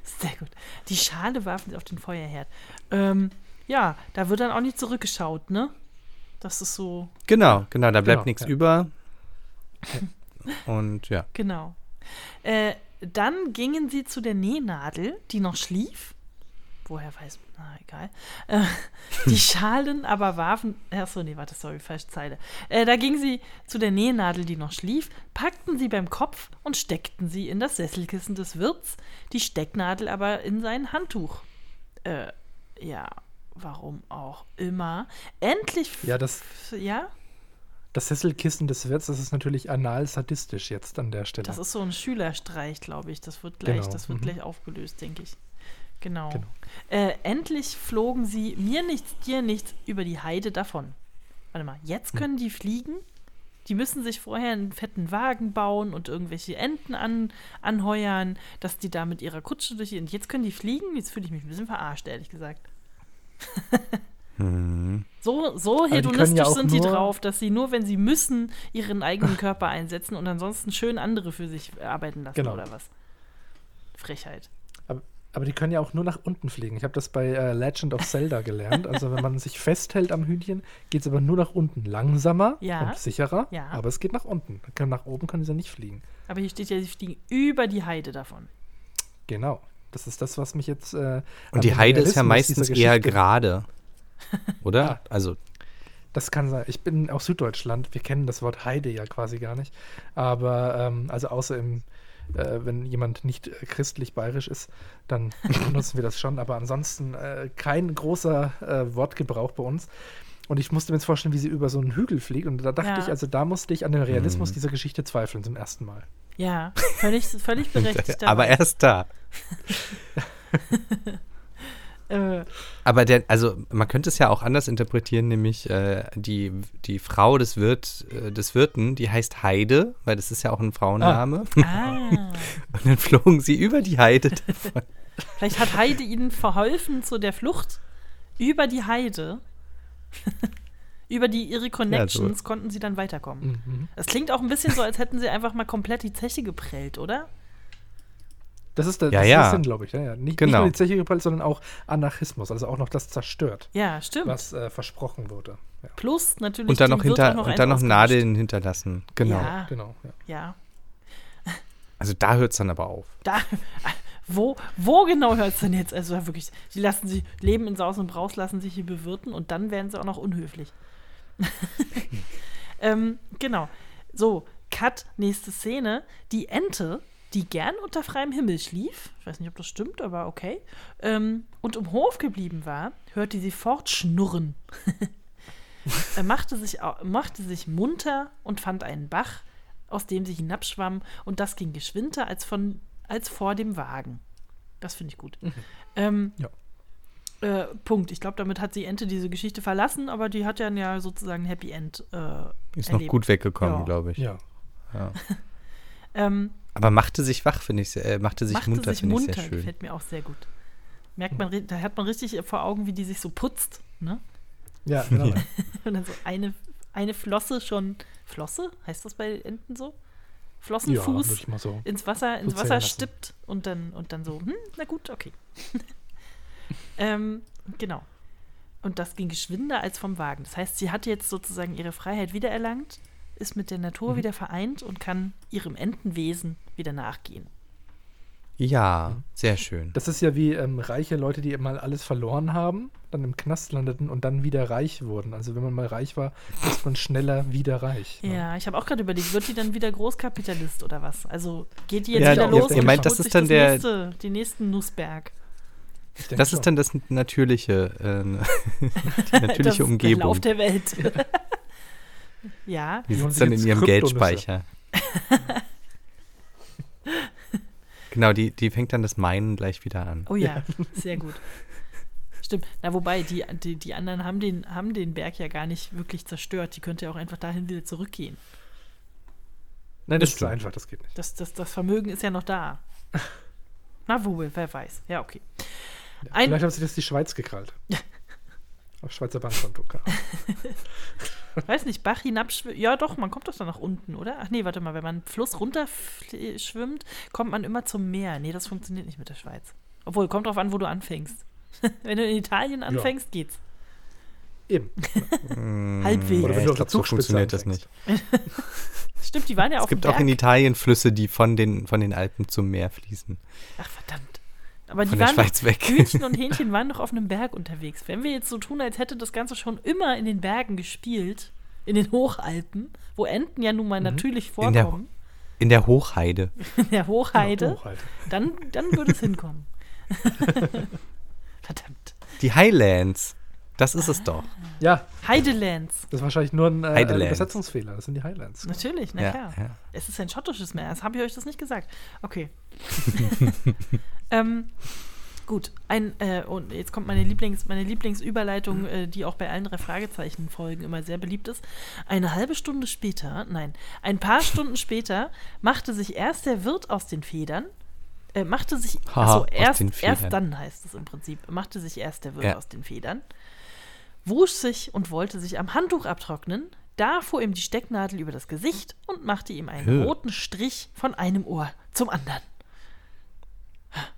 Sehr gut. Die Schale warfen sie auf den Feuerherd. Ähm, ja, da wird dann auch nicht zurückgeschaut, ne? Das ist so. Genau, genau, da bleibt genau, nichts ja. über. Und ja. Genau. Äh, dann gingen sie zu der Nähnadel, die noch schlief woher weiß, na egal. Äh, die Schalen aber warfen, achso, nee, warte, sorry, falsche Zeile. Äh, da ging sie zu der Nähnadel, die noch schlief, packten sie beim Kopf und steckten sie in das Sesselkissen des Wirts, die Stecknadel aber in sein Handtuch. Äh, ja, warum auch immer. Endlich. Ja, das. Ja? Das Sesselkissen des Wirts, das ist natürlich anal sadistisch jetzt an der Stelle. Das ist so ein Schülerstreich, glaube ich. Das wird gleich, genau. das wird mhm. gleich aufgelöst, denke ich. Genau. genau. Äh, endlich flogen sie mir nichts, dir nichts über die Heide davon. Warte mal, jetzt hm. können die fliegen? Die müssen sich vorher einen fetten Wagen bauen und irgendwelche Enten an, anheuern, dass die da mit ihrer Kutsche durch. Und jetzt können die fliegen? Jetzt fühle ich mich ein bisschen verarscht, ehrlich gesagt. hm. So, so hedonistisch ja sind die drauf, dass sie nur, wenn sie müssen, ihren eigenen Körper einsetzen und ansonsten schön andere für sich arbeiten lassen genau. oder was. Frechheit. Aber die können ja auch nur nach unten fliegen. Ich habe das bei äh, Legend of Zelda gelernt. Also wenn man sich festhält am Hühnchen, geht es aber nur nach unten. Langsamer ja. und sicherer, ja. aber es geht nach unten. Nach oben können sie nicht fliegen. Aber hier steht ja, sie fliegen über die Heide davon. Genau. Das ist das, was mich jetzt. Äh, und die Heide ist ja meistens eher gerade. Oder? Ja. Also. Das kann sein. Ich bin aus Süddeutschland. Wir kennen das Wort Heide ja quasi gar nicht. Aber, ähm, also außer im äh, wenn jemand nicht äh, christlich bayerisch ist, dann benutzen wir das schon. Aber ansonsten äh, kein großer äh, Wortgebrauch bei uns. Und ich musste mir jetzt vorstellen, wie sie über so einen Hügel fliegt. Und da dachte ja. ich, also da musste ich an den Realismus mhm. dieser Geschichte zweifeln zum ersten Mal. Ja, völlig, völlig berechtigt. Aber erst da. Äh. Aber der, also man könnte es ja auch anders interpretieren, nämlich äh, die, die Frau des, Wirt, äh, des Wirten, die heißt Heide, weil das ist ja auch ein Frauenname. Ah. ah. Und dann flogen sie über die Heide davon. Vielleicht hat Heide ihnen verholfen zu der Flucht über die Heide. über die ihre Connections ja, so. konnten sie dann weiterkommen. Mhm. Das klingt auch ein bisschen so, als hätten sie einfach mal komplett die Zeche geprellt, oder? Das ist der, ja, das ja. Sinn, glaube ich. Ja, ja. Nicht, genau. nicht nur die Zeche gepeilt, sondern auch Anarchismus, also auch noch das zerstört. Ja, stimmt. Was äh, versprochen wurde. Ja. Plus natürlich. Und dann noch, hinter, noch, und dann noch Nadeln hinterlassen. Genau. Ja. genau ja. Also da hört es dann aber auf. Da, wo, wo genau hört es denn jetzt? Also wirklich, die lassen sich, leben in Saus und Braus, lassen sich hier bewirten und dann werden sie auch noch unhöflich. ähm, genau. So, Cut, nächste Szene. Die Ente die gern unter freiem Himmel schlief, ich weiß nicht, ob das stimmt, aber okay, ähm, und im Hof geblieben war, hörte sie fortschnurren. er machte sich, machte sich munter und fand einen Bach, aus dem sie hinabschwamm, und das ging geschwinder als, von, als vor dem Wagen. Das finde ich gut. Mhm. Ähm, ja. Äh, Punkt. Ich glaube, damit hat die Ente diese Geschichte verlassen, aber die hat dann ja sozusagen ein Happy End. Äh, Ist erlebt. noch gut weggekommen, ja. glaube ich. Ja. ja. ähm, aber machte sich wach, finde ich, äh, machte sich machte munter, finde ich sehr schön. gefällt mir auch sehr gut. Merkt man, da hat man richtig vor Augen, wie die sich so putzt, ne? Ja, genau. Und dann so eine, eine Flosse schon, Flosse? Heißt das bei Enten so? Flossenfuß ja, so ins Wasser, ins Wasser stippt und dann, und dann so, hm, na gut, okay. ähm, genau. Und das ging geschwinder als vom Wagen. Das heißt, sie hat jetzt sozusagen ihre Freiheit wiedererlangt, ist mit der Natur mhm. wieder vereint und kann ihrem Entenwesen wieder nachgehen. Ja, sehr schön. Das ist ja wie ähm, reiche Leute, die mal alles verloren haben, dann im Knast landeten und dann wieder reich wurden. Also wenn man mal reich war, ist man schneller wieder reich. Ne? Ja, ich habe auch gerade überlegt, wird die dann wieder Großkapitalist oder was? Also geht die jetzt ja, wieder los ihr, meint, das ist dann der nächste, den nächsten Nussberg? Das schon. ist dann das natürliche, äh, die natürliche das Umgebung. Lauf der Welt. Ja. Die sitzt dann in ihrem Geldspeicher. Genau, die, die fängt dann das Meinen gleich wieder an. Oh ja, sehr gut. Stimmt. Na, wobei, die, die, die anderen haben den, haben den Berg ja gar nicht wirklich zerstört. Die könnte ja auch einfach dahin wieder zurückgehen. Nein, das, das ist zu einfach, das geht nicht. Das, das, das Vermögen ist ja noch da. Na wohl, wer weiß. Ja, okay. Ein Vielleicht haben sie das die Schweiz gekrallt. Auf Schweizer Bankkonto. Weiß nicht, Bach hinabschwimmen. Ja, doch, man kommt doch dann nach unten, oder? Ach nee, warte mal, wenn man einen Fluss runter schwimmt, kommt man immer zum Meer. Nee, das funktioniert nicht mit der Schweiz. Obwohl, kommt drauf an, wo du anfängst. wenn du in Italien anfängst, ja. geht's. Eben. Hm, Halbwegs. Oder wenn du auf der so funktioniert das nicht. Stimmt, die waren ja es auf Es gibt auch in Italien Flüsse, die von den, von den Alpen zum Meer fließen. Ach, verdammt. Aber die Von waren Schweiz weg. Hühnchen und Hähnchen waren doch auf einem Berg unterwegs. Wenn wir jetzt so tun, als hätte das Ganze schon immer in den Bergen gespielt, in den Hochalpen, wo Enten ja nun mal mhm. natürlich vorkommen. In der, in der Hochheide. In der Hochheide. In der Hochheide. Dann, dann würde es hinkommen. Verdammt. Die Highlands. Das ist es doch. Ja. Heidelands. Das ist wahrscheinlich nur ein, äh, Übersetzungsfehler. Das sind die Highlands. Natürlich, na ja, klar. Ja. Es ist ein schottisches Meer. Das habe ich euch das nicht gesagt. Okay. ähm, gut. Ein, äh, und jetzt kommt meine, Lieblings, meine Lieblingsüberleitung, äh, die auch bei allen drei Fragezeichen-Folgen immer sehr beliebt ist. Eine halbe Stunde später, nein, ein paar Stunden später machte sich erst der Wirt aus den Federn äh, machte sich, Haha, achso, erst, erst dann heißt es im Prinzip, machte sich erst der Wirt ja. aus den Federn, wusch sich und wollte sich am Handtuch abtrocknen. Da fuhr ihm die Stecknadel über das Gesicht und machte ihm einen Hö. roten Strich von einem Ohr zum anderen.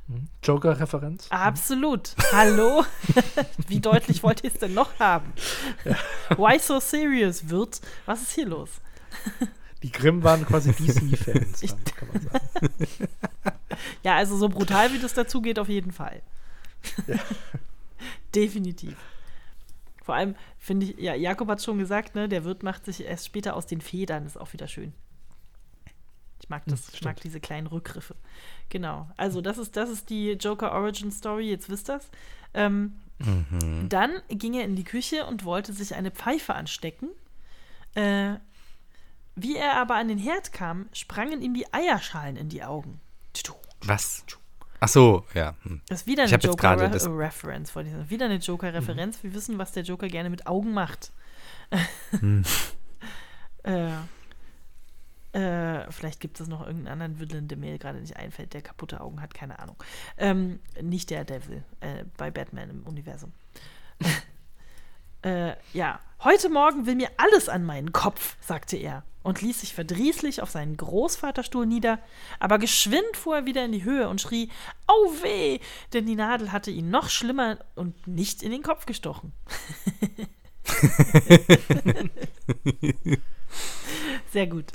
Hm? Joker-Referenz? Absolut. Hallo? Wie deutlich wollt ihr es denn noch haben? Ja. Why so serious wird? Was ist hier los? Die Grimm waren quasi DC-Fans, kann man sagen. Ja, also so brutal wie das dazu geht, auf jeden Fall. Ja. Definitiv. Vor allem finde ich, ja, Jakob hat schon gesagt, ne, der Wirt macht sich erst später aus den Federn, ist auch wieder schön. Ich mag das, ich mag diese kleinen Rückgriffe. Genau. Also, das ist, das ist die Joker Origin Story, jetzt wisst ihr ähm, mhm. Dann ging er in die Küche und wollte sich eine Pfeife anstecken. Äh, wie er aber an den Herd kam, sprangen ihm die Eierschalen in die Augen. Was? Ach so, ja. Hm. Das ist wieder eine Joker-Reference. Wieder eine Joker-Referenz. Mhm. Wir wissen, was der Joker gerne mit Augen macht. Hm. äh, äh, vielleicht gibt es noch irgendeinen anderen Villain, der mir gerade nicht einfällt, der kaputte Augen hat, keine Ahnung. Ähm, nicht der Devil äh, bei Batman im Universum. äh, ja, heute Morgen will mir alles an meinen Kopf, sagte er und ließ sich verdrießlich auf seinen Großvaterstuhl nieder, aber geschwind fuhr er wieder in die Höhe und schrie, Au weh! Denn die Nadel hatte ihn noch schlimmer und nicht in den Kopf gestochen. Sehr gut.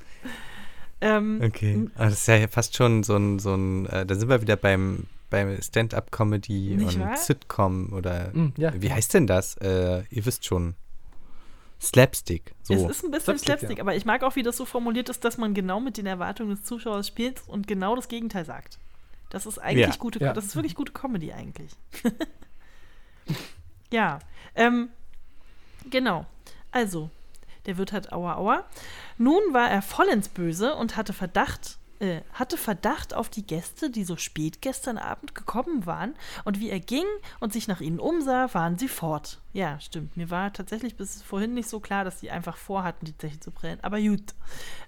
Ähm, okay. Aber das ist ja fast schon so ein, so ein äh, da sind wir wieder beim, beim Stand-up-Comedy und wahr? Sitcom oder mm, ja. wie heißt denn das? Äh, ihr wisst schon. Slapstick. So. Es ist ein bisschen Slapstick, Slapstick ja. aber ich mag auch, wie das so formuliert ist, dass man genau mit den Erwartungen des Zuschauers spielt und genau das Gegenteil sagt. Das ist eigentlich ja. gute, ja. das ist wirklich gute Comedy eigentlich. ja, ähm, genau. Also, der Wirt hat Aua Aua. Nun war er vollends böse und hatte Verdacht, äh, hatte Verdacht auf die Gäste, die so spät gestern Abend gekommen waren, und wie er ging und sich nach ihnen umsah, waren sie fort. Ja, stimmt. Mir war tatsächlich bis vorhin nicht so klar, dass sie einfach vorhatten, die Zeche zu brennen. Aber gut.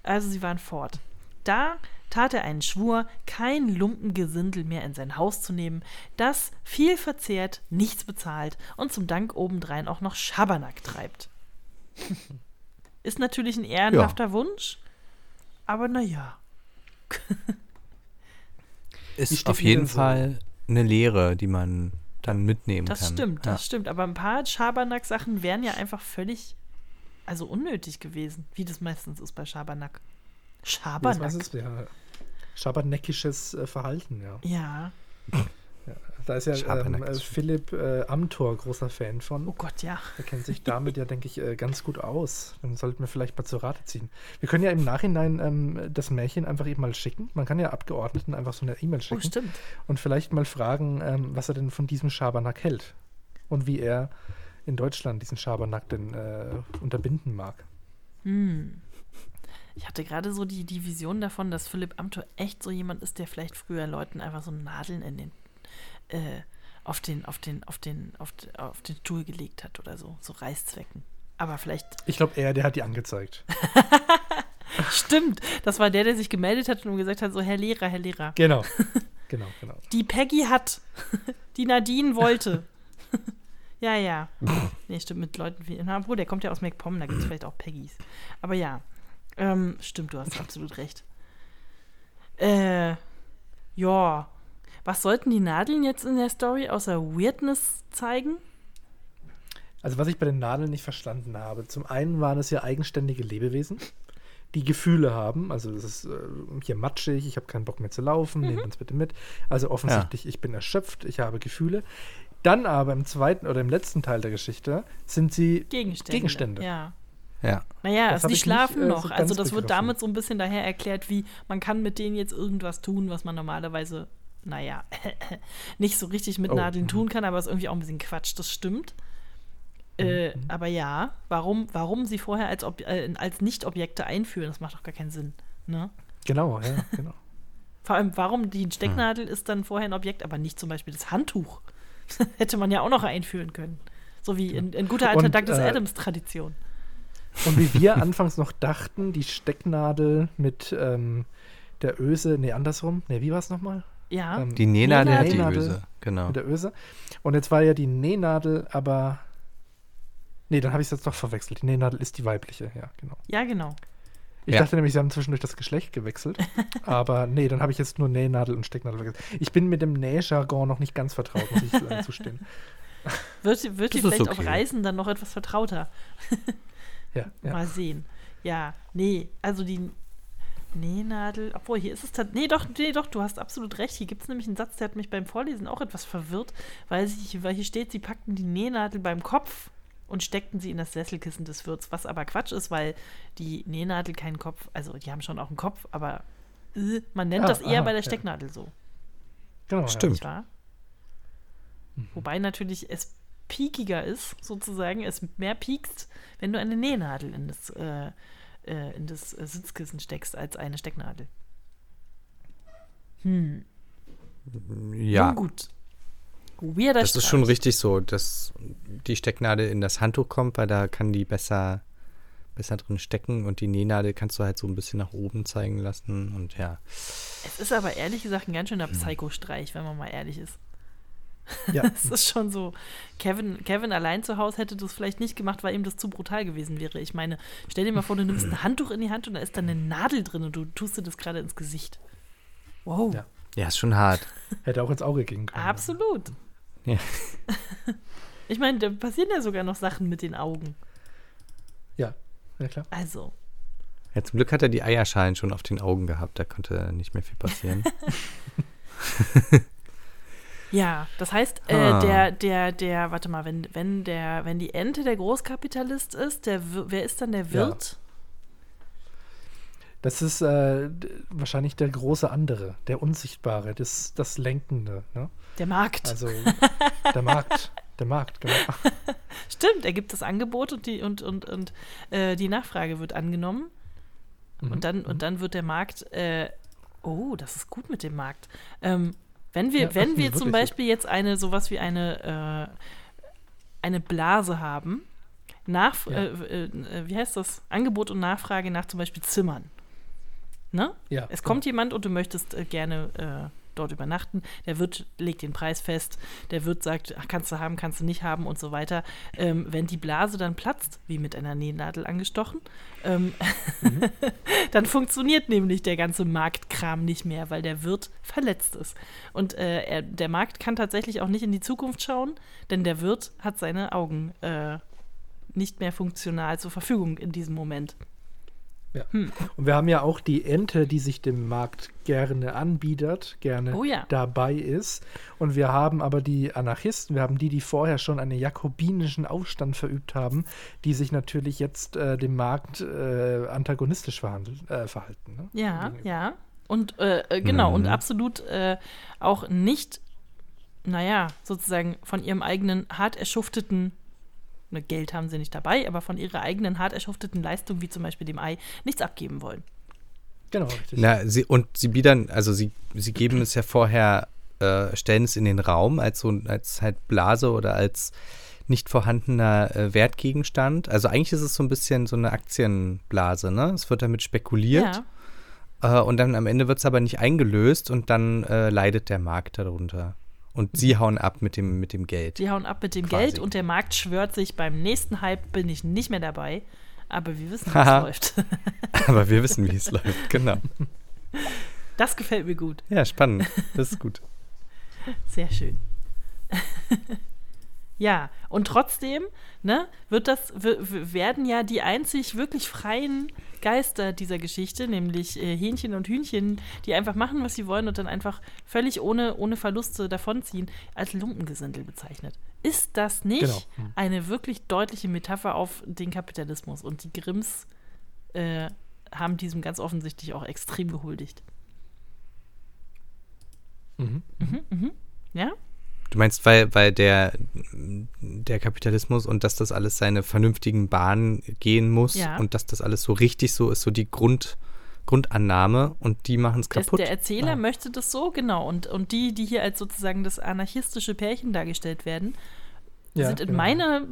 Also sie waren fort. Da tat er einen Schwur, kein Lumpengesindel mehr in sein Haus zu nehmen, das viel verzehrt, nichts bezahlt und zum Dank obendrein auch noch Schabernack treibt. Ist natürlich ein ehrenhafter ja. Wunsch, aber naja. ist auf jeden Fall eine Lehre, die man dann mitnehmen das kann. Das stimmt, ja. das stimmt. Aber ein paar Schabernack-Sachen wären ja einfach völlig, also unnötig gewesen, wie das meistens ist bei Schabernack. Schabernack. Das ist, ja, Schabernackisches äh, Verhalten, ja. Ja. Da ist ja ähm, äh, Philipp äh, Amthor großer Fan von. Oh Gott, ja. Er kennt sich damit ja, denke ich, äh, ganz gut aus. Dann sollten wir vielleicht mal zur Rate ziehen. Wir können ja im Nachhinein ähm, das Märchen einfach eben mal schicken. Man kann ja Abgeordneten einfach so eine E-Mail oh, schicken. Oh, stimmt. Und vielleicht mal fragen, ähm, was er denn von diesem Schabernack hält. Und wie er in Deutschland diesen Schabernack denn äh, unterbinden mag. Hm. Ich hatte gerade so die, die Vision davon, dass Philipp Amthor echt so jemand ist, der vielleicht früher Leuten einfach so Nadeln in den äh, auf den, auf den, auf den, auf, auf den Stuhl gelegt hat oder so, so Reißzwecken. Aber vielleicht. Ich glaube, er, der hat die angezeigt. Stimmt, das war der, der sich gemeldet hat und gesagt hat: so, Herr Lehrer, Herr Lehrer. Genau. Genau, genau. Die Peggy hat. Die Nadine wollte. ja, ja. nee, stimmt, mit Leuten wie. Na, obwohl, der kommt ja aus MacPom, da gibt es vielleicht auch Peggys. Aber ja. Ähm, stimmt, du hast absolut recht. Äh, ja, was sollten die Nadeln jetzt in der Story außer Weirdness zeigen? Also was ich bei den Nadeln nicht verstanden habe, zum einen waren es ja eigenständige Lebewesen, die Gefühle haben. Also das ist äh, hier matschig, ich habe keinen Bock mehr zu laufen, mhm. nehmt uns bitte mit. Also offensichtlich, ja. ich bin erschöpft, ich habe Gefühle. Dann aber im zweiten oder im letzten Teil der Geschichte sind sie Gegenstände. Gegenstände. Ja. Ja. Naja, also die schlafen nicht, äh, noch. So also das wird damit so ein bisschen daher erklärt, wie man kann mit denen jetzt irgendwas tun, was man normalerweise naja, nicht so richtig mit oh. Nadeln mhm. tun kann, aber ist irgendwie auch ein bisschen Quatsch, das stimmt. Äh, mhm. aber ja, warum, warum sie vorher als, Ob äh, als Nicht-Objekte einführen, das macht doch gar keinen Sinn. Ne? Genau, ja, genau. Vor allem, warum die Stecknadel mhm. ist dann vorher ein Objekt, aber nicht zum Beispiel das Handtuch. Hätte man ja auch noch einführen können. So wie in, in guter alter Douglas äh, Adams-Tradition. Und wie wir anfangs noch dachten, die Stecknadel mit ähm, der Öse, nee, andersrum, nee, wie war es nochmal? Ja. Ähm, die Nähnadel, hat die Öse, genau. Mit der Öse. Und jetzt war ja die Nähnadel, aber. Nee, dann habe ich es jetzt doch verwechselt. Die Nähnadel ist die weibliche, ja, genau. Ja, genau. Ich ja. dachte nämlich, sie haben zwischendurch das Geschlecht gewechselt. aber nee, dann habe ich jetzt nur Nähnadel und Stecknadel verwechselt. Ich bin mit dem Nähjargon noch nicht ganz vertraut, muss ich äh, zustehen. Wird, wird sie vielleicht okay. auf Reisen dann noch etwas vertrauter? ja, ja. Mal sehen. Ja, nee, also die Nähnadel. Obwohl, hier ist es tatsächlich. Nee, doch, nee, doch, du hast absolut recht. Hier gibt es nämlich einen Satz, der hat mich beim Vorlesen auch etwas verwirrt, weil, sie, weil hier steht, sie packten die Nähnadel beim Kopf und steckten sie in das Sesselkissen des Wirts, was aber Quatsch ist, weil die Nähnadel keinen Kopf, also die haben schon auch einen Kopf, aber äh, man nennt ja, das eher aha, bei der Stecknadel ja. so. Genau, stimmt. Ja. Mhm. Wobei natürlich es piekiger ist, sozusagen, es mehr piekst, wenn du eine Nähnadel in das äh, äh, in das äh, Sitzkissen steckst als eine Stecknadel. Hm. Ja. Nun gut. Weirder das Streit. ist schon richtig so, dass die Stecknadel in das Handtuch kommt, weil da kann die besser, besser drin stecken und die Nähnadel kannst du halt so ein bisschen nach oben zeigen lassen und ja. Es ist aber ehrlich gesagt ein ganz schöner Psycho-Streich, wenn man mal ehrlich ist. Ja. Es ist schon so. Kevin, Kevin allein zu Hause hätte das vielleicht nicht gemacht, weil ihm das zu brutal gewesen wäre. Ich meine, stell dir mal vor, du nimmst ein Handtuch in die Hand und da ist dann eine Nadel drin und du tust dir das gerade ins Gesicht. Wow. Ja. ja, ist schon hart. Hätte auch ins Auge gehen können. Absolut. Ja. ich meine, da passieren ja sogar noch Sachen mit den Augen. Ja, ja klar. Also. Ja, zum Glück hat er die Eierschalen schon auf den Augen gehabt, da konnte nicht mehr viel passieren. Ja, das heißt, äh, ah. der, der, der, warte mal, wenn, wenn der, wenn die Ente der Großkapitalist ist, der, wer ist dann der Wirt? Ja. Das ist äh, wahrscheinlich der große andere, der Unsichtbare, das, das Lenkende. Ne? Der Markt. Also der Markt. Der Markt, genau. Stimmt, er gibt das Angebot und die, und, und, und äh, die Nachfrage wird angenommen. Mhm. Und, dann, und mhm. dann wird der Markt, äh, oh, das ist gut mit dem Markt. Ähm, wenn wir, ja, wenn wir zum Beispiel gut. jetzt eine, sowas wie eine, äh, eine Blase haben, nach, ja. äh, äh, wie heißt das? Angebot und Nachfrage nach zum Beispiel Zimmern. Ne? Ja, es kommt jemand und du möchtest äh, gerne dort übernachten. Der Wirt legt den Preis fest. Der Wirt sagt, ach, kannst du haben, kannst du nicht haben und so weiter. Ähm, wenn die Blase dann platzt, wie mit einer Nähnadel angestochen, ähm, mhm. dann funktioniert nämlich der ganze Marktkram nicht mehr, weil der Wirt verletzt ist. Und äh, er, der Markt kann tatsächlich auch nicht in die Zukunft schauen, denn der Wirt hat seine Augen äh, nicht mehr funktional zur Verfügung in diesem Moment. Ja. Hm. Und wir haben ja auch die Ente, die sich dem Markt gerne anbietet, gerne oh ja. dabei ist. Und wir haben aber die Anarchisten, wir haben die, die vorher schon einen jakobinischen Aufstand verübt haben, die sich natürlich jetzt äh, dem Markt äh, antagonistisch äh, verhalten. Ne? Ja, Gegenüber. ja. Und äh, äh, genau, mhm. und absolut äh, auch nicht, naja, sozusagen von ihrem eigenen hart erschufteten Ne, Geld haben sie nicht dabei, aber von ihrer eigenen hart erschufteten Leistung, wie zum Beispiel dem Ei, nichts abgeben wollen. Genau, richtig. Na, sie, und sie biedern, also sie, sie geben es ja vorher, äh, stellen es in den Raum als so als halt Blase oder als nicht vorhandener äh, Wertgegenstand. Also eigentlich ist es so ein bisschen so eine Aktienblase, ne? Es wird damit spekuliert. Ja. Äh, und dann am Ende wird es aber nicht eingelöst und dann äh, leidet der Markt darunter. Und sie hauen ab mit dem, mit dem Geld. Die hauen ab mit dem quasi. Geld und der Markt schwört sich, beim nächsten Hype bin ich nicht mehr dabei. Aber wir wissen, wie es läuft. aber wir wissen, wie es läuft, genau. Das gefällt mir gut. Ja, spannend. Das ist gut. Sehr schön. ja, und trotzdem ne, wird das, werden ja die einzig wirklich freien Geister dieser Geschichte, nämlich äh, Hähnchen und Hühnchen, die einfach machen, was sie wollen und dann einfach völlig ohne, ohne Verluste davonziehen, als Lumpengesindel bezeichnet. Ist das nicht genau. hm. eine wirklich deutliche Metapher auf den Kapitalismus? Und die Grimms äh, haben diesem ganz offensichtlich auch extrem gehuldigt. Mhm. Mhm, mhm. Ja? Du meinst, weil, weil der, der Kapitalismus und dass das alles seine vernünftigen Bahnen gehen muss ja. und dass das alles so richtig so ist, so die Grund, Grundannahme und die machen es kaputt. Der Erzähler ah. möchte das so, genau. Und, und die, die hier als sozusagen das anarchistische Pärchen dargestellt werden, ja, sind in genau. meiner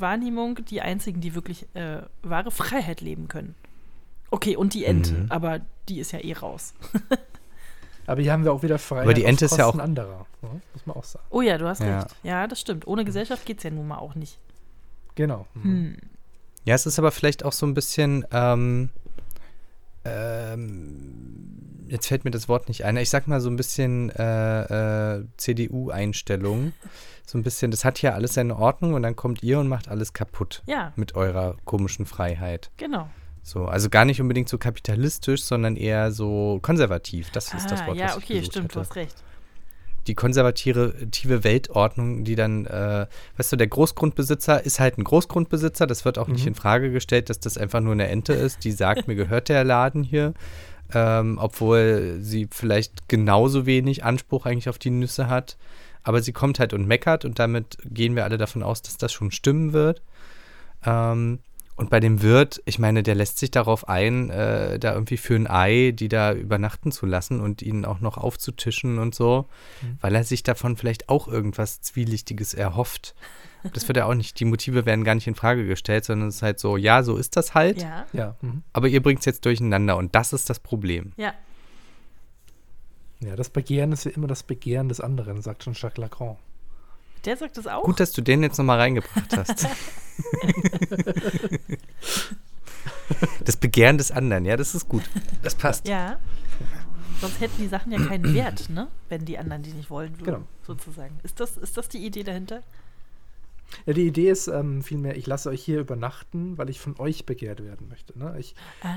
Wahrnehmung die einzigen, die wirklich äh, wahre Freiheit leben können. Okay, und die Ente, mhm. aber die ist ja eh raus. Aber hier haben wir auch wieder Freiheit Aber die Ente ist ja auch anderer, ne? muss man auch sagen. Oh ja, du hast ja. recht. Ja, das stimmt. Ohne Gesellschaft geht es ja nun mal auch nicht. Genau. Mhm. Hm. Ja, es ist aber vielleicht auch so ein bisschen, ähm, ähm, jetzt fällt mir das Wort nicht ein. Ich sag mal so ein bisschen äh, äh, CDU-Einstellung. So ein bisschen, das hat ja alles seine Ordnung und dann kommt ihr und macht alles kaputt. Ja. Mit eurer komischen Freiheit. Genau. So, also gar nicht unbedingt so kapitalistisch, sondern eher so konservativ. Das ist ah, das Wort, ja, was okay, ich stimmt, hatte. du hast recht. Die konservative Weltordnung, die dann, äh, weißt du, der Großgrundbesitzer ist halt ein Großgrundbesitzer. Das wird auch mhm. nicht in Frage gestellt, dass das einfach nur eine Ente ist, die sagt, mir gehört der Laden hier. Ähm, obwohl sie vielleicht genauso wenig Anspruch eigentlich auf die Nüsse hat. Aber sie kommt halt und meckert und damit gehen wir alle davon aus, dass das schon stimmen wird. Ähm, und bei dem Wirt, ich meine, der lässt sich darauf ein, äh, da irgendwie für ein Ei, die da übernachten zu lassen und ihnen auch noch aufzutischen und so, mhm. weil er sich davon vielleicht auch irgendwas Zwielichtiges erhofft. Das wird ja auch nicht, die Motive werden gar nicht in Frage gestellt, sondern es ist halt so, ja, so ist das halt. Ja. ja. Mhm. Aber ihr bringt es jetzt durcheinander und das ist das Problem. Ja. Ja, das Begehren ist ja immer das Begehren des anderen, sagt schon Jacques Lacan. Der sagt das auch. Gut, dass du den jetzt nochmal reingebracht hast. das Begehren des anderen, ja, das ist gut. Das passt. Ja. Sonst hätten die Sachen ja keinen Wert, ne? Wenn die anderen die nicht wollen würden, genau. sozusagen. Ist das, ist das die Idee dahinter? Ja, die Idee ist ähm, vielmehr, ich lasse euch hier übernachten, weil ich von euch begehrt werden möchte. Ne? Ich ah.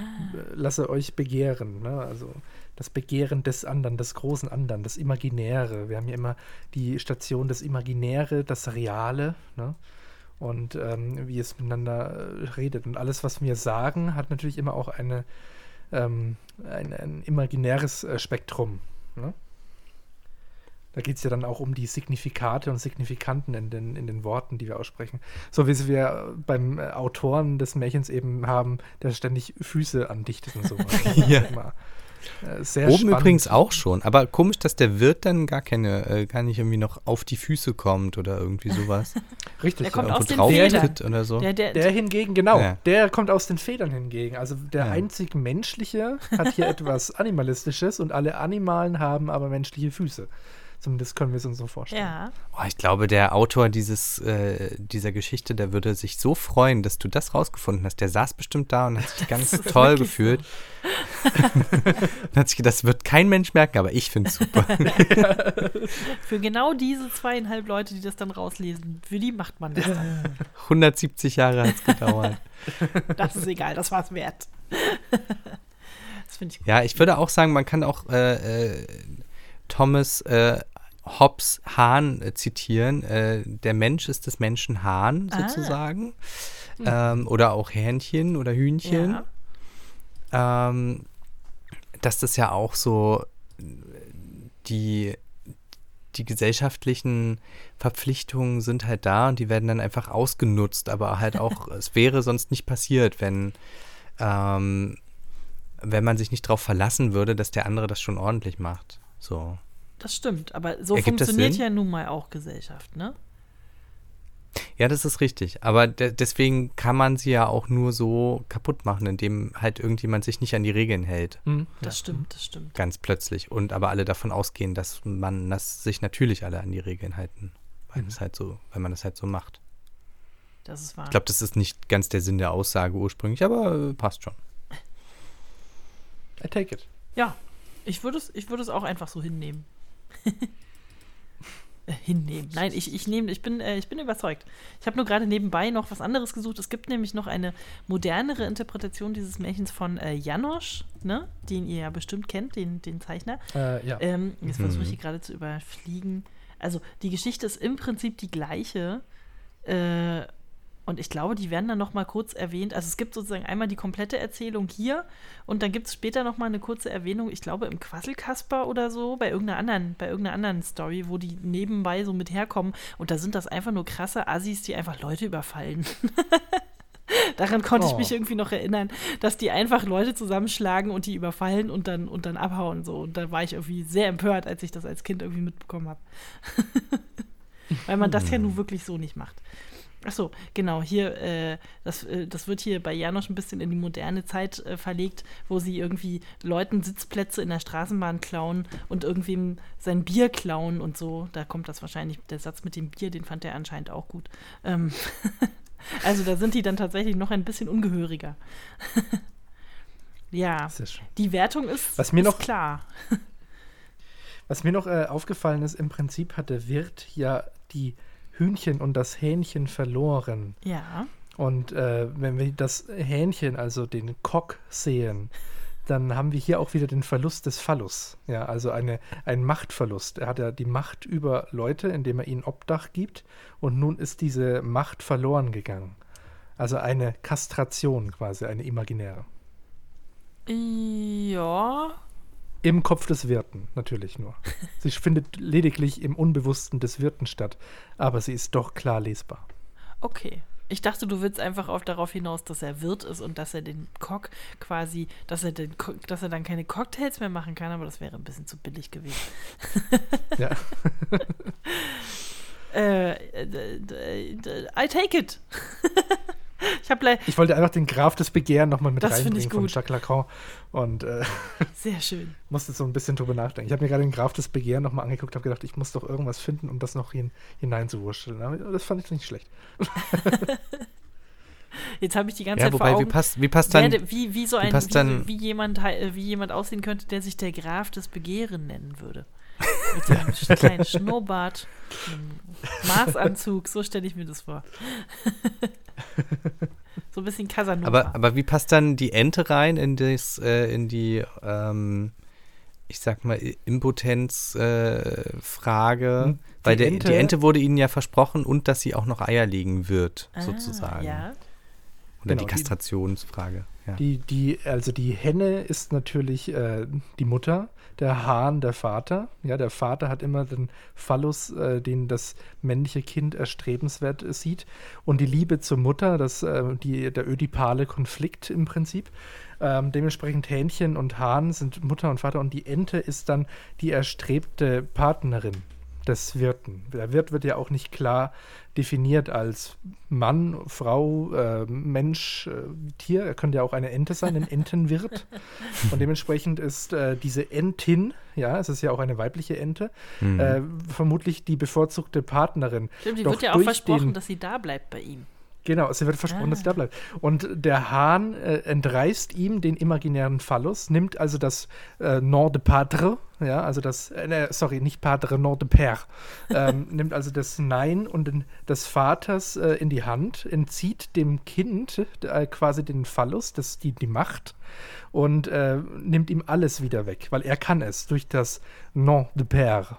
lasse euch begehren. Ne? Also das Begehren des anderen, des großen anderen, das Imaginäre. Wir haben ja immer die Station des Imaginäre, das Reale. Ne? Und ähm, wie es miteinander äh, redet. Und alles, was wir sagen, hat natürlich immer auch eine, ähm, ein, ein, imaginäres äh, Spektrum. Ne? Da geht es ja dann auch um die Signifikate und Signifikanten in den, in den Worten, die wir aussprechen. So wie wir beim äh, Autoren des Märchens eben haben, der ständig Füße andichtet und so. ja. Äh, sehr Oben spannend. übrigens auch schon, aber komisch, dass der Wirt dann gar keine, äh, gar nicht irgendwie noch auf die Füße kommt oder irgendwie sowas. Richtig. Der kommt aus den Federn. Oder so. Der, der, der hingegen, genau, ja. der kommt aus den Federn hingegen. Also der ja. einzig menschliche hat hier etwas Animalistisches und alle Animalen haben aber menschliche Füße. Zumindest können wir es uns so vorstellen. Ja. Oh, ich glaube, der Autor dieses, äh, dieser Geschichte, der würde sich so freuen, dass du das rausgefunden hast. Der saß bestimmt da und hat sich ganz toll gefühlt. So. hat sich gedacht, das wird kein Mensch merken, aber ich finde es super. Für genau diese zweieinhalb Leute, die das dann rauslesen, für die macht man das dann. 170 Jahre hat es gedauert. Das ist egal, das war es wert. Das finde ich gut. Ja, ich würde auch sagen, man kann auch äh, äh, Thomas äh, Hobbes Hahn äh, zitieren. Äh, der Mensch ist des Menschen Hahn ah. sozusagen. Ah. Ähm, oder auch Hähnchen oder Hühnchen. Ja. Ähm, dass das ja auch so die, die gesellschaftlichen Verpflichtungen sind halt da und die werden dann einfach ausgenutzt, aber halt auch, es wäre sonst nicht passiert, wenn, ähm, wenn man sich nicht darauf verlassen würde, dass der andere das schon ordentlich macht. So. Das stimmt, aber so Ergibt funktioniert ja nun mal auch Gesellschaft, ne? Ja, das ist richtig. Aber de deswegen kann man sie ja auch nur so kaputt machen, indem halt irgendjemand sich nicht an die Regeln hält. Mhm. Das ja. stimmt, das stimmt. Ganz plötzlich. Und aber alle davon ausgehen, dass man das sich natürlich alle an die Regeln halten. Weil mhm. es halt so, weil man das halt so macht. Das ist wahr. Ich glaube, das ist nicht ganz der Sinn der Aussage ursprünglich, aber äh, passt schon. I take it. Ja, ich würde es, ich es auch einfach so hinnehmen. hinnehmen. Nein, ich, ich nehme, ich bin, äh, ich bin überzeugt. Ich habe nur gerade nebenbei noch was anderes gesucht. Es gibt nämlich noch eine modernere Interpretation dieses Märchens von äh, Janosch, ne? den ihr ja bestimmt kennt, den, den Zeichner. Äh, ja. Ähm, jetzt versuche ich hier gerade zu überfliegen. Also die Geschichte ist im Prinzip die gleiche. Äh, und ich glaube, die werden dann noch mal kurz erwähnt. Also es gibt sozusagen einmal die komplette Erzählung hier und dann gibt es später noch mal eine kurze Erwähnung, ich glaube im Quasselkasper oder so, bei irgendeiner anderen, bei irgendeiner anderen Story, wo die nebenbei so mit herkommen. Und da sind das einfach nur krasse Assis, die einfach Leute überfallen. Daran konnte oh. ich mich irgendwie noch erinnern, dass die einfach Leute zusammenschlagen und die überfallen und dann, und dann abhauen. So. Und da war ich irgendwie sehr empört, als ich das als Kind irgendwie mitbekommen habe. Weil man das ja nun wirklich so nicht macht. Ach so, genau, hier, äh, das, äh, das wird hier bei Janosch ein bisschen in die moderne Zeit äh, verlegt, wo sie irgendwie Leuten Sitzplätze in der Straßenbahn klauen und irgendwem sein Bier klauen und so. Da kommt das wahrscheinlich, der Satz mit dem Bier, den fand er anscheinend auch gut. Ähm also da sind die dann tatsächlich noch ein bisschen ungehöriger. ja, die Wertung ist, was mir ist noch, klar. Was mir noch äh, aufgefallen ist, im Prinzip hat der Wirt ja die Hühnchen und das Hähnchen verloren. Ja. Und äh, wenn wir das Hähnchen, also den Cock sehen, dann haben wir hier auch wieder den Verlust des Phallus. Ja, also eine, ein Machtverlust. Er hat ja die Macht über Leute, indem er ihnen Obdach gibt. Und nun ist diese Macht verloren gegangen. Also eine Kastration quasi, eine imaginäre. Ja, im Kopf des Wirten, natürlich nur. Sie findet lediglich im Unbewussten des Wirten statt, aber sie ist doch klar lesbar. Okay. Ich dachte, du willst einfach auf darauf hinaus, dass er Wirt ist und dass er den Cock quasi, dass er, den, dass er dann keine Cocktails mehr machen kann, aber das wäre ein bisschen zu billig gewesen. ja. äh, I take it. Ich, ich wollte einfach den Graf des Begehren nochmal mit das reinbringen von Jacques Lacan. Und, äh, Sehr schön. musste so ein bisschen drüber nachdenken. Ich habe mir gerade den Graf des Begehren nochmal angeguckt, habe gedacht, ich muss doch irgendwas finden, um das noch hin, hineinzuwurschteln. Aber das fand ich nicht schlecht. Jetzt habe ich die ganze ja, Zeit wobei, vor Augen, wie passt, wie passt dann, wie, wie so ein, wie, wie, wie, jemand, wie jemand aussehen könnte, der sich der Graf des Begehren nennen würde. Mit so einem kleinen Schnurrbart, einem Maßanzug, so stelle ich mir das vor. so ein bisschen Casanova. Aber, aber wie passt dann die Ente rein in, das, äh, in die, ähm, ich sag mal, Impotenzfrage? Äh, hm. Weil der, Ente, die Ente wurde ihnen ja versprochen und dass sie auch noch Eier legen wird, ah, sozusagen. Ja. Oder genau, die Kastrationsfrage. Die, ja. die, die, also die Henne ist natürlich äh, die Mutter, der Hahn der Vater. Ja, der Vater hat immer den Phallus, äh, den das männliche Kind erstrebenswert sieht. Und die Liebe zur Mutter, das, äh, die, der ödipale Konflikt im Prinzip. Ähm, dementsprechend Hähnchen und Hahn sind Mutter und Vater und die Ente ist dann die erstrebte Partnerin des Wirten. Der Wirt wird ja auch nicht klar definiert als Mann, Frau, äh, Mensch, äh, Tier. Er könnte ja auch eine Ente sein, ein Entenwirt. Und dementsprechend ist äh, diese Entin, ja, es ist ja auch eine weibliche Ente, mhm. Äh, vermutlich die bevorzugte Partnerin. Stimmt, die wird ja auch versprochen, dass sie da bleibt bei ihm. Genau, es wird versprochen, ah. dass er da bleibt. Und der Hahn äh, entreißt ihm den imaginären Phallus, nimmt also das äh, Nom de Padre, ja, also das, äh, sorry, nicht Padre, Nom de Père, ähm, nimmt also das Nein und den, des Vaters äh, in die Hand, entzieht dem Kind äh, quasi den Phallus, das, die, die Macht, und äh, nimmt ihm alles wieder weg, weil er kann es durch das Nom de Père.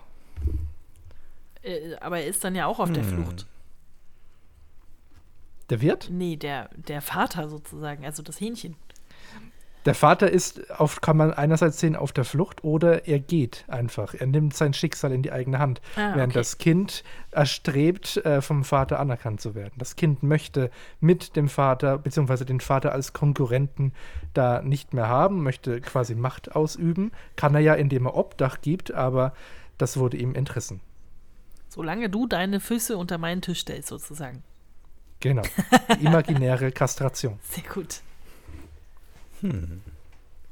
aber er ist dann ja auch auf hm. der Flucht. Der Wirt? Nee, der, der Vater sozusagen, also das Hähnchen. Der Vater ist, auf, kann man einerseits sehen, auf der Flucht oder er geht einfach. Er nimmt sein Schicksal in die eigene Hand, ah, während okay. das Kind erstrebt, äh, vom Vater anerkannt zu werden. Das Kind möchte mit dem Vater, beziehungsweise den Vater als Konkurrenten da nicht mehr haben, möchte quasi Macht ausüben. Kann er ja, indem er Obdach gibt, aber das wurde ihm entrissen. Solange du deine Füße unter meinen Tisch stellst, sozusagen. Genau. Imaginäre Kastration. Sehr gut. Hm.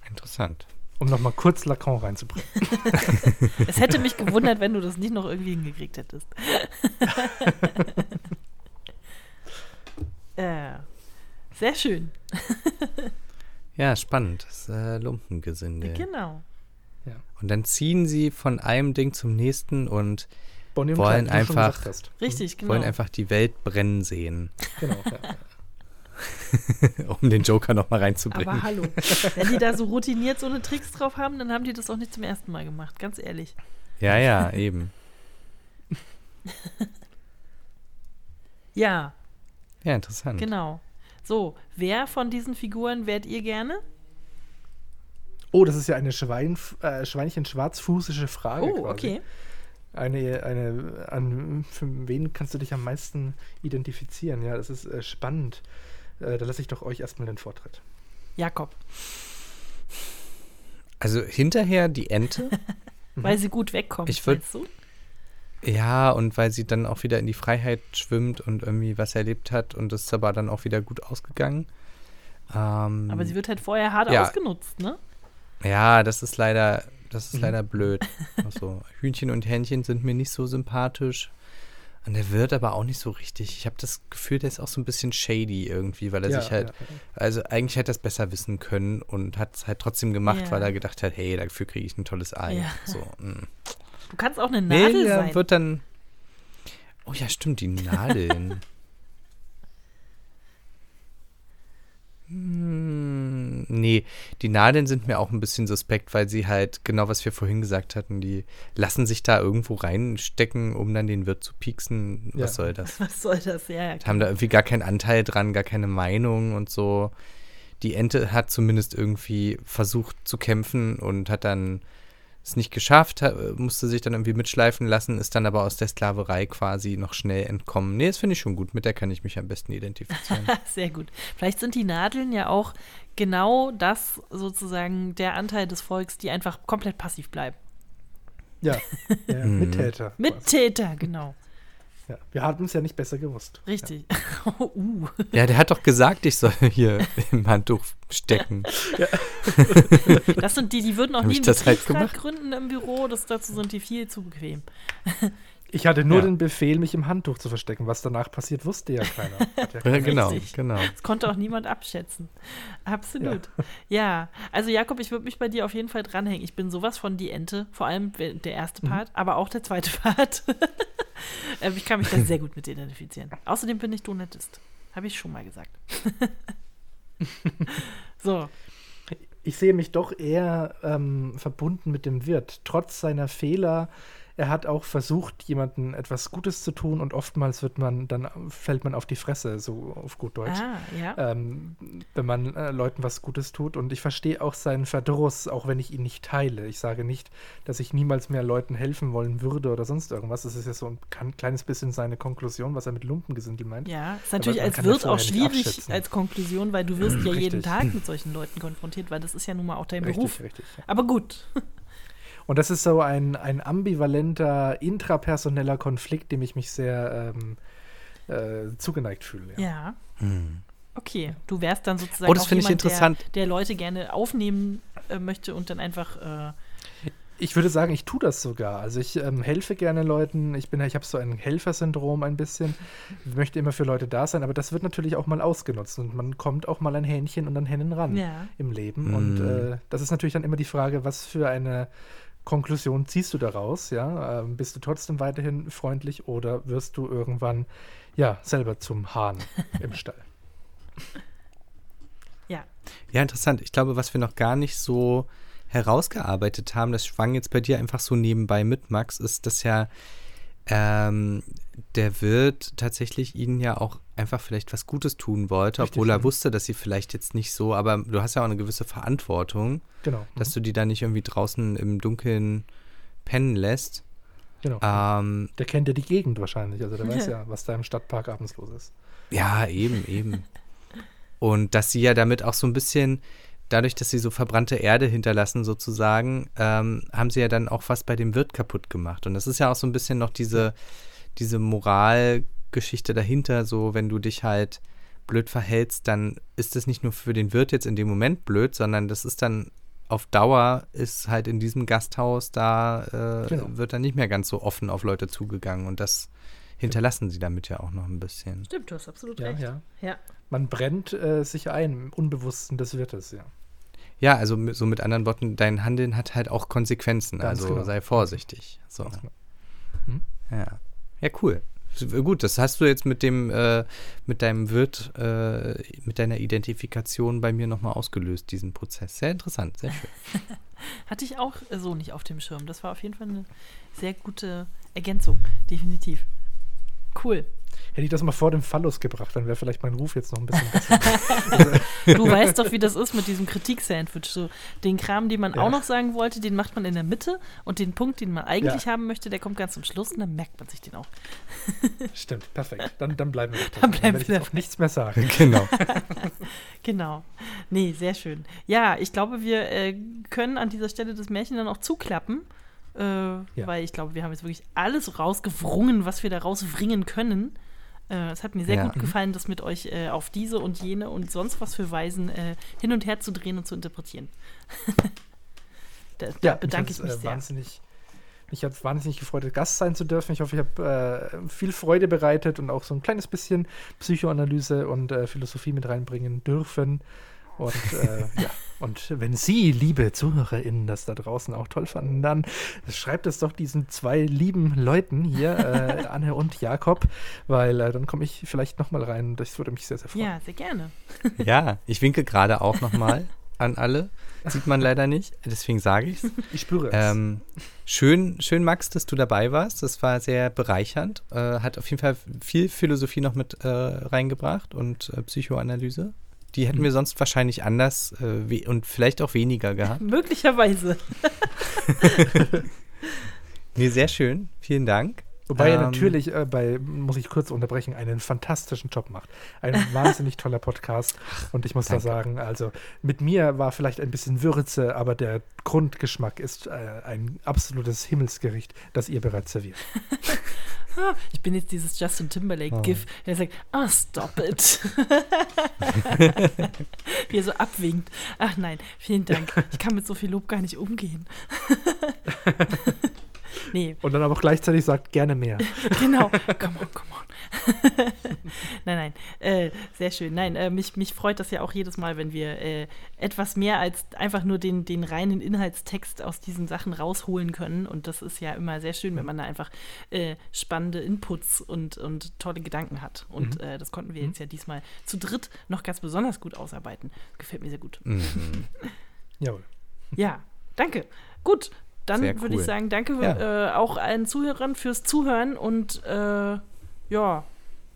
Interessant. Um nochmal kurz Lacan reinzubringen. es hätte mich gewundert, wenn du das nicht noch irgendwie hingekriegt hättest. äh, sehr schön. ja, spannend. Das äh, Lumpengesinde. Genau. Ja. Und dann ziehen sie von einem Ding zum nächsten und Bonnie wollen Clyde, einfach, Richtig, genau. wollen einfach die Welt brennen sehen. Genau. Ja. um den Joker noch mal reinzubringen. Aber hallo, wenn die da so routiniert so eine Tricks drauf haben, dann haben die das auch nicht zum ersten Mal gemacht, ganz ehrlich. Ja, ja, eben. ja. Ja, interessant. Genau. So, wer von diesen Figuren wärt ihr gerne? Oh, das ist ja eine Schwein, äh, Schweinchen-schwarzfußische Frage. Oh, quasi. okay eine, eine, an für wen kannst du dich am meisten identifizieren? Ja, das ist äh, spannend. Äh, da lasse ich doch euch erstmal den Vortritt. Jakob. Also hinterher die Ente. weil sie gut wegkommt, ich würd, du? Ja, und weil sie dann auch wieder in die Freiheit schwimmt und irgendwie was erlebt hat und das ist aber dann auch wieder gut ausgegangen. Ähm, aber sie wird halt vorher hart ja. ausgenutzt, ne? Ja, das ist leider das ist mhm. leider blöd. Also, Hühnchen und Hähnchen sind mir nicht so sympathisch. Und der wird aber auch nicht so richtig. Ich habe das Gefühl, der ist auch so ein bisschen shady irgendwie, weil er ja, sich halt, ja, ja. also eigentlich hätte er es besser wissen können und hat es halt trotzdem gemacht, weil er gedacht hat, hey, dafür kriege ich ein tolles Ei. So, mm. du kannst auch eine Nadel nee, sein. wird dann, oh ja, stimmt, die Nadeln. Hm, nee, die Nadeln sind mir auch ein bisschen suspekt, weil sie halt, genau was wir vorhin gesagt hatten, die lassen sich da irgendwo reinstecken, um dann den Wirt zu pieksen. Was ja. soll das? Was soll das, ja. ja Haben da irgendwie gar keinen Anteil dran, gar keine Meinung und so. Die Ente hat zumindest irgendwie versucht zu kämpfen und hat dann es nicht geschafft, musste sich dann irgendwie mitschleifen lassen, ist dann aber aus der Sklaverei quasi noch schnell entkommen. Nee, das finde ich schon gut, mit der kann ich mich am besten identifizieren. Sehr gut. Vielleicht sind die Nadeln ja auch genau das sozusagen der Anteil des Volks, die einfach komplett passiv bleiben. Ja, ja mhm. Mittäter. Mittäter, genau. Ja, wir hatten es ja nicht besser gewusst. Richtig. Ja. uh. ja, der hat doch gesagt, ich soll hier im Handtuch stecken. Ja. Das sind die, die würden auch nie einen halt gründen im Büro. Das, dazu sind die viel zu bequem. Ich hatte nur ja. den Befehl, mich im Handtuch zu verstecken. Was danach passiert, wusste ja keiner. Ja keiner. genau, genau. Das konnte auch niemand abschätzen. Absolut. Ja, ja. also Jakob, ich würde mich bei dir auf jeden Fall dranhängen. Ich bin sowas von die Ente, vor allem der erste mhm. Part, mhm. aber auch der zweite Part. Ähm, ich kann mich da sehr gut mit identifizieren. Außerdem bin ich du nettest. Habe ich schon mal gesagt. so. Ich sehe mich doch eher ähm, verbunden mit dem Wirt. Trotz seiner Fehler er hat auch versucht, jemandem etwas Gutes zu tun und oftmals wird man, dann fällt man auf die Fresse, so auf gut Deutsch. Ah, ja. ähm, wenn man äh, Leuten was Gutes tut. Und ich verstehe auch seinen Verdruss, auch wenn ich ihn nicht teile. Ich sage nicht, dass ich niemals mehr Leuten helfen wollen würde oder sonst irgendwas. Das ist ja so ein kleines bisschen seine Konklusion, was er mit Lumpengesindel meint. Ja, ist natürlich als Wirt auch schwierig als Konklusion, weil du wirst ja jeden Tag mit solchen Leuten konfrontiert, weil das ist ja nun mal auch dein richtig, Beruf. Richtig, ja. Aber gut. Und das ist so ein, ein ambivalenter, intrapersoneller Konflikt, dem ich mich sehr ähm, äh, zugeneigt fühle. Ja. ja. Hm. Okay, du wärst dann sozusagen oh, das auch jemand, ich interessant. Der, der Leute gerne aufnehmen äh, möchte und dann einfach äh, ich würde sagen, ich tue das sogar. Also ich ähm, helfe gerne Leuten. Ich bin, ich habe so ein Helfersyndrom ein bisschen. Ich möchte immer für Leute da sein, aber das wird natürlich auch mal ausgenutzt und man kommt auch mal an Hähnchen und an Hennen ran ja. im Leben. Mm. Und äh, das ist natürlich dann immer die Frage, was für eine Konklusion ziehst du daraus? Ja, ähm, bist du trotzdem weiterhin freundlich oder wirst du irgendwann ja selber zum Hahn im Stall? Ja. Ja, interessant. Ich glaube, was wir noch gar nicht so herausgearbeitet haben, das schwang jetzt bei dir einfach so nebenbei mit, Max, ist, dass ja ähm, der Wirt tatsächlich ihnen ja auch einfach vielleicht was Gutes tun wollte, Richtig, obwohl er ja. wusste, dass sie vielleicht jetzt nicht so, aber du hast ja auch eine gewisse Verantwortung, genau. dass mhm. du die da nicht irgendwie draußen im Dunkeln pennen lässt. Genau. Ähm, der kennt ja die Gegend wahrscheinlich, also der weiß ja, was da im Stadtpark abends los ist. Ja, eben, eben. Und dass sie ja damit auch so ein bisschen, dadurch, dass sie so verbrannte Erde hinterlassen sozusagen, ähm, haben sie ja dann auch was bei dem Wirt kaputt gemacht. Und das ist ja auch so ein bisschen noch diese, diese Moral Geschichte dahinter, so wenn du dich halt blöd verhältst, dann ist das nicht nur für den Wirt jetzt in dem Moment blöd, sondern das ist dann auf Dauer ist halt in diesem Gasthaus da äh, genau. wird dann nicht mehr ganz so offen auf Leute zugegangen und das hinterlassen sie damit ja auch noch ein bisschen. Stimmt, du hast absolut ja, recht. Ja. ja. Man brennt äh, sich ein im Unbewussten des Wirtes, ja. Ja, also so mit anderen Worten, dein Handeln hat halt auch Konsequenzen, Ganz also genau. sei vorsichtig. So. Genau. Hm? Ja. Ja, cool. Gut, das hast du jetzt mit dem, äh, mit deinem Wirt, äh, mit deiner Identifikation bei mir nochmal ausgelöst, diesen Prozess. Sehr interessant, sehr schön. Hatte ich auch so nicht auf dem Schirm. Das war auf jeden Fall eine sehr gute Ergänzung, definitiv. Cool. Hätte ich das mal vor dem Phallus gebracht, dann wäre vielleicht mein Ruf jetzt noch ein bisschen besser. du weißt doch, wie das ist mit diesem Kritik-Sandwich. So, den Kram, den man ja. auch noch sagen wollte, den macht man in der Mitte und den Punkt, den man eigentlich ja. haben möchte, der kommt ganz zum Schluss und dann merkt man sich den auch. Stimmt, perfekt. Dann, dann bleiben wir doch Dann bleiben dann wir auch nichts mehr sagen. Genau. genau. Nee, sehr schön. Ja, ich glaube, wir äh, können an dieser Stelle das Märchen dann auch zuklappen. Äh, ja. Weil ich glaube, wir haben jetzt wirklich alles rausgewrungen, was wir da rauswringen können. Äh, es hat mir sehr ja. gut mhm. gefallen, das mit euch äh, auf diese und jene und sonst was für Weisen äh, hin und her zu drehen und zu interpretieren. da, da ja, bedanke ich mich äh, sehr. Wahnsinnig, mich hat es wahnsinnig gefreut, Gast sein zu dürfen. Ich hoffe, ich habe äh, viel Freude bereitet und auch so ein kleines bisschen Psychoanalyse und äh, Philosophie mit reinbringen dürfen. Und äh, ja, und wenn Sie, liebe ZuhörerInnen, das da draußen auch toll fanden, dann schreibt es doch diesen zwei lieben Leuten hier, äh, Anne und Jakob, weil äh, dann komme ich vielleicht nochmal rein. Das würde mich sehr, sehr freuen. Ja, sehr gerne. ja, ich winke gerade auch nochmal an alle. Sieht man leider nicht, deswegen sage ich es. Ich spüre es. Ähm, schön, schön, Max, dass du dabei warst. Das war sehr bereichernd. Äh, hat auf jeden Fall viel Philosophie noch mit äh, reingebracht und äh, Psychoanalyse. Die hätten wir hm. sonst wahrscheinlich anders äh, und vielleicht auch weniger gehabt. Möglicherweise. nee, sehr schön. Vielen Dank. Wobei ähm, er natürlich äh, bei, muss ich kurz unterbrechen, einen fantastischen Job macht. Ein wahnsinnig toller Podcast. Und ich muss Danke. da sagen, also mit mir war vielleicht ein bisschen Würze, aber der Grundgeschmack ist äh, ein absolutes Himmelsgericht, das ihr bereits serviert. ich bin jetzt dieses Justin Timberlake-GIF, oh. der sagt, ah, oh, stop it. Wie er so abwinkt. Ach nein, vielen Dank. Ich kann mit so viel Lob gar nicht umgehen. Nee. Und dann aber auch gleichzeitig sagt, gerne mehr. genau. Come on, come on. nein, nein. Äh, sehr schön. Nein, äh, mich, mich freut das ja auch jedes Mal, wenn wir äh, etwas mehr als einfach nur den, den reinen Inhaltstext aus diesen Sachen rausholen können. Und das ist ja immer sehr schön, wenn man da einfach äh, spannende Inputs und, und tolle Gedanken hat. Und mhm. Äh, das konnten wir mhm. jetzt ja diesmal zu dritt noch ganz besonders gut ausarbeiten. Gefällt mir sehr gut. Mhm. Jawohl. Ja, danke. Gut, dann cool. würde ich sagen, danke ja. äh, auch allen Zuhörern fürs Zuhören und äh, ja,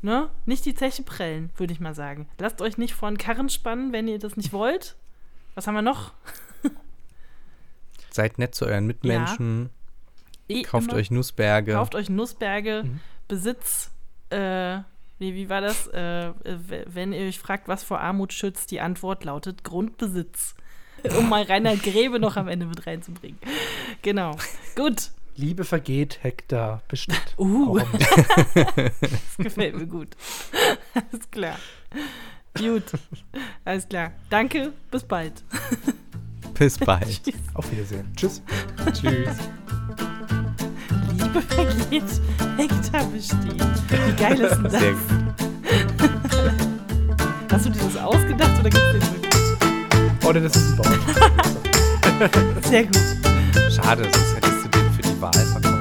ne? Nicht die Zeche prellen, würde ich mal sagen. Lasst euch nicht vor einen Karren spannen, wenn ihr das nicht wollt. Was haben wir noch? Seid nett zu euren Mitmenschen. Ja. Kauft euch Nussberge. Kauft euch Nussberge. Mhm. Besitz. Äh, wie, wie war das? Äh, wenn ihr euch fragt, was vor Armut schützt, die Antwort lautet Grundbesitz. Um mal Reinhard Grebe noch am Ende mit reinzubringen. Genau. Gut. Liebe vergeht, Hektar bestimmt. Uh. das gefällt mir gut. Alles klar. Gut. Alles klar. Danke. Bis bald. Bis bald. Auf Wiedersehen. Tschüss. Tschüss. Liebe vergeht, Hektar besteht. Wie geil ist denn das? Sehr gut. Hast du dir das ausgedacht oder gibt es den das ist Baum. Sehr gut. Schade, sonst hättest du den für die Wahl verkauft.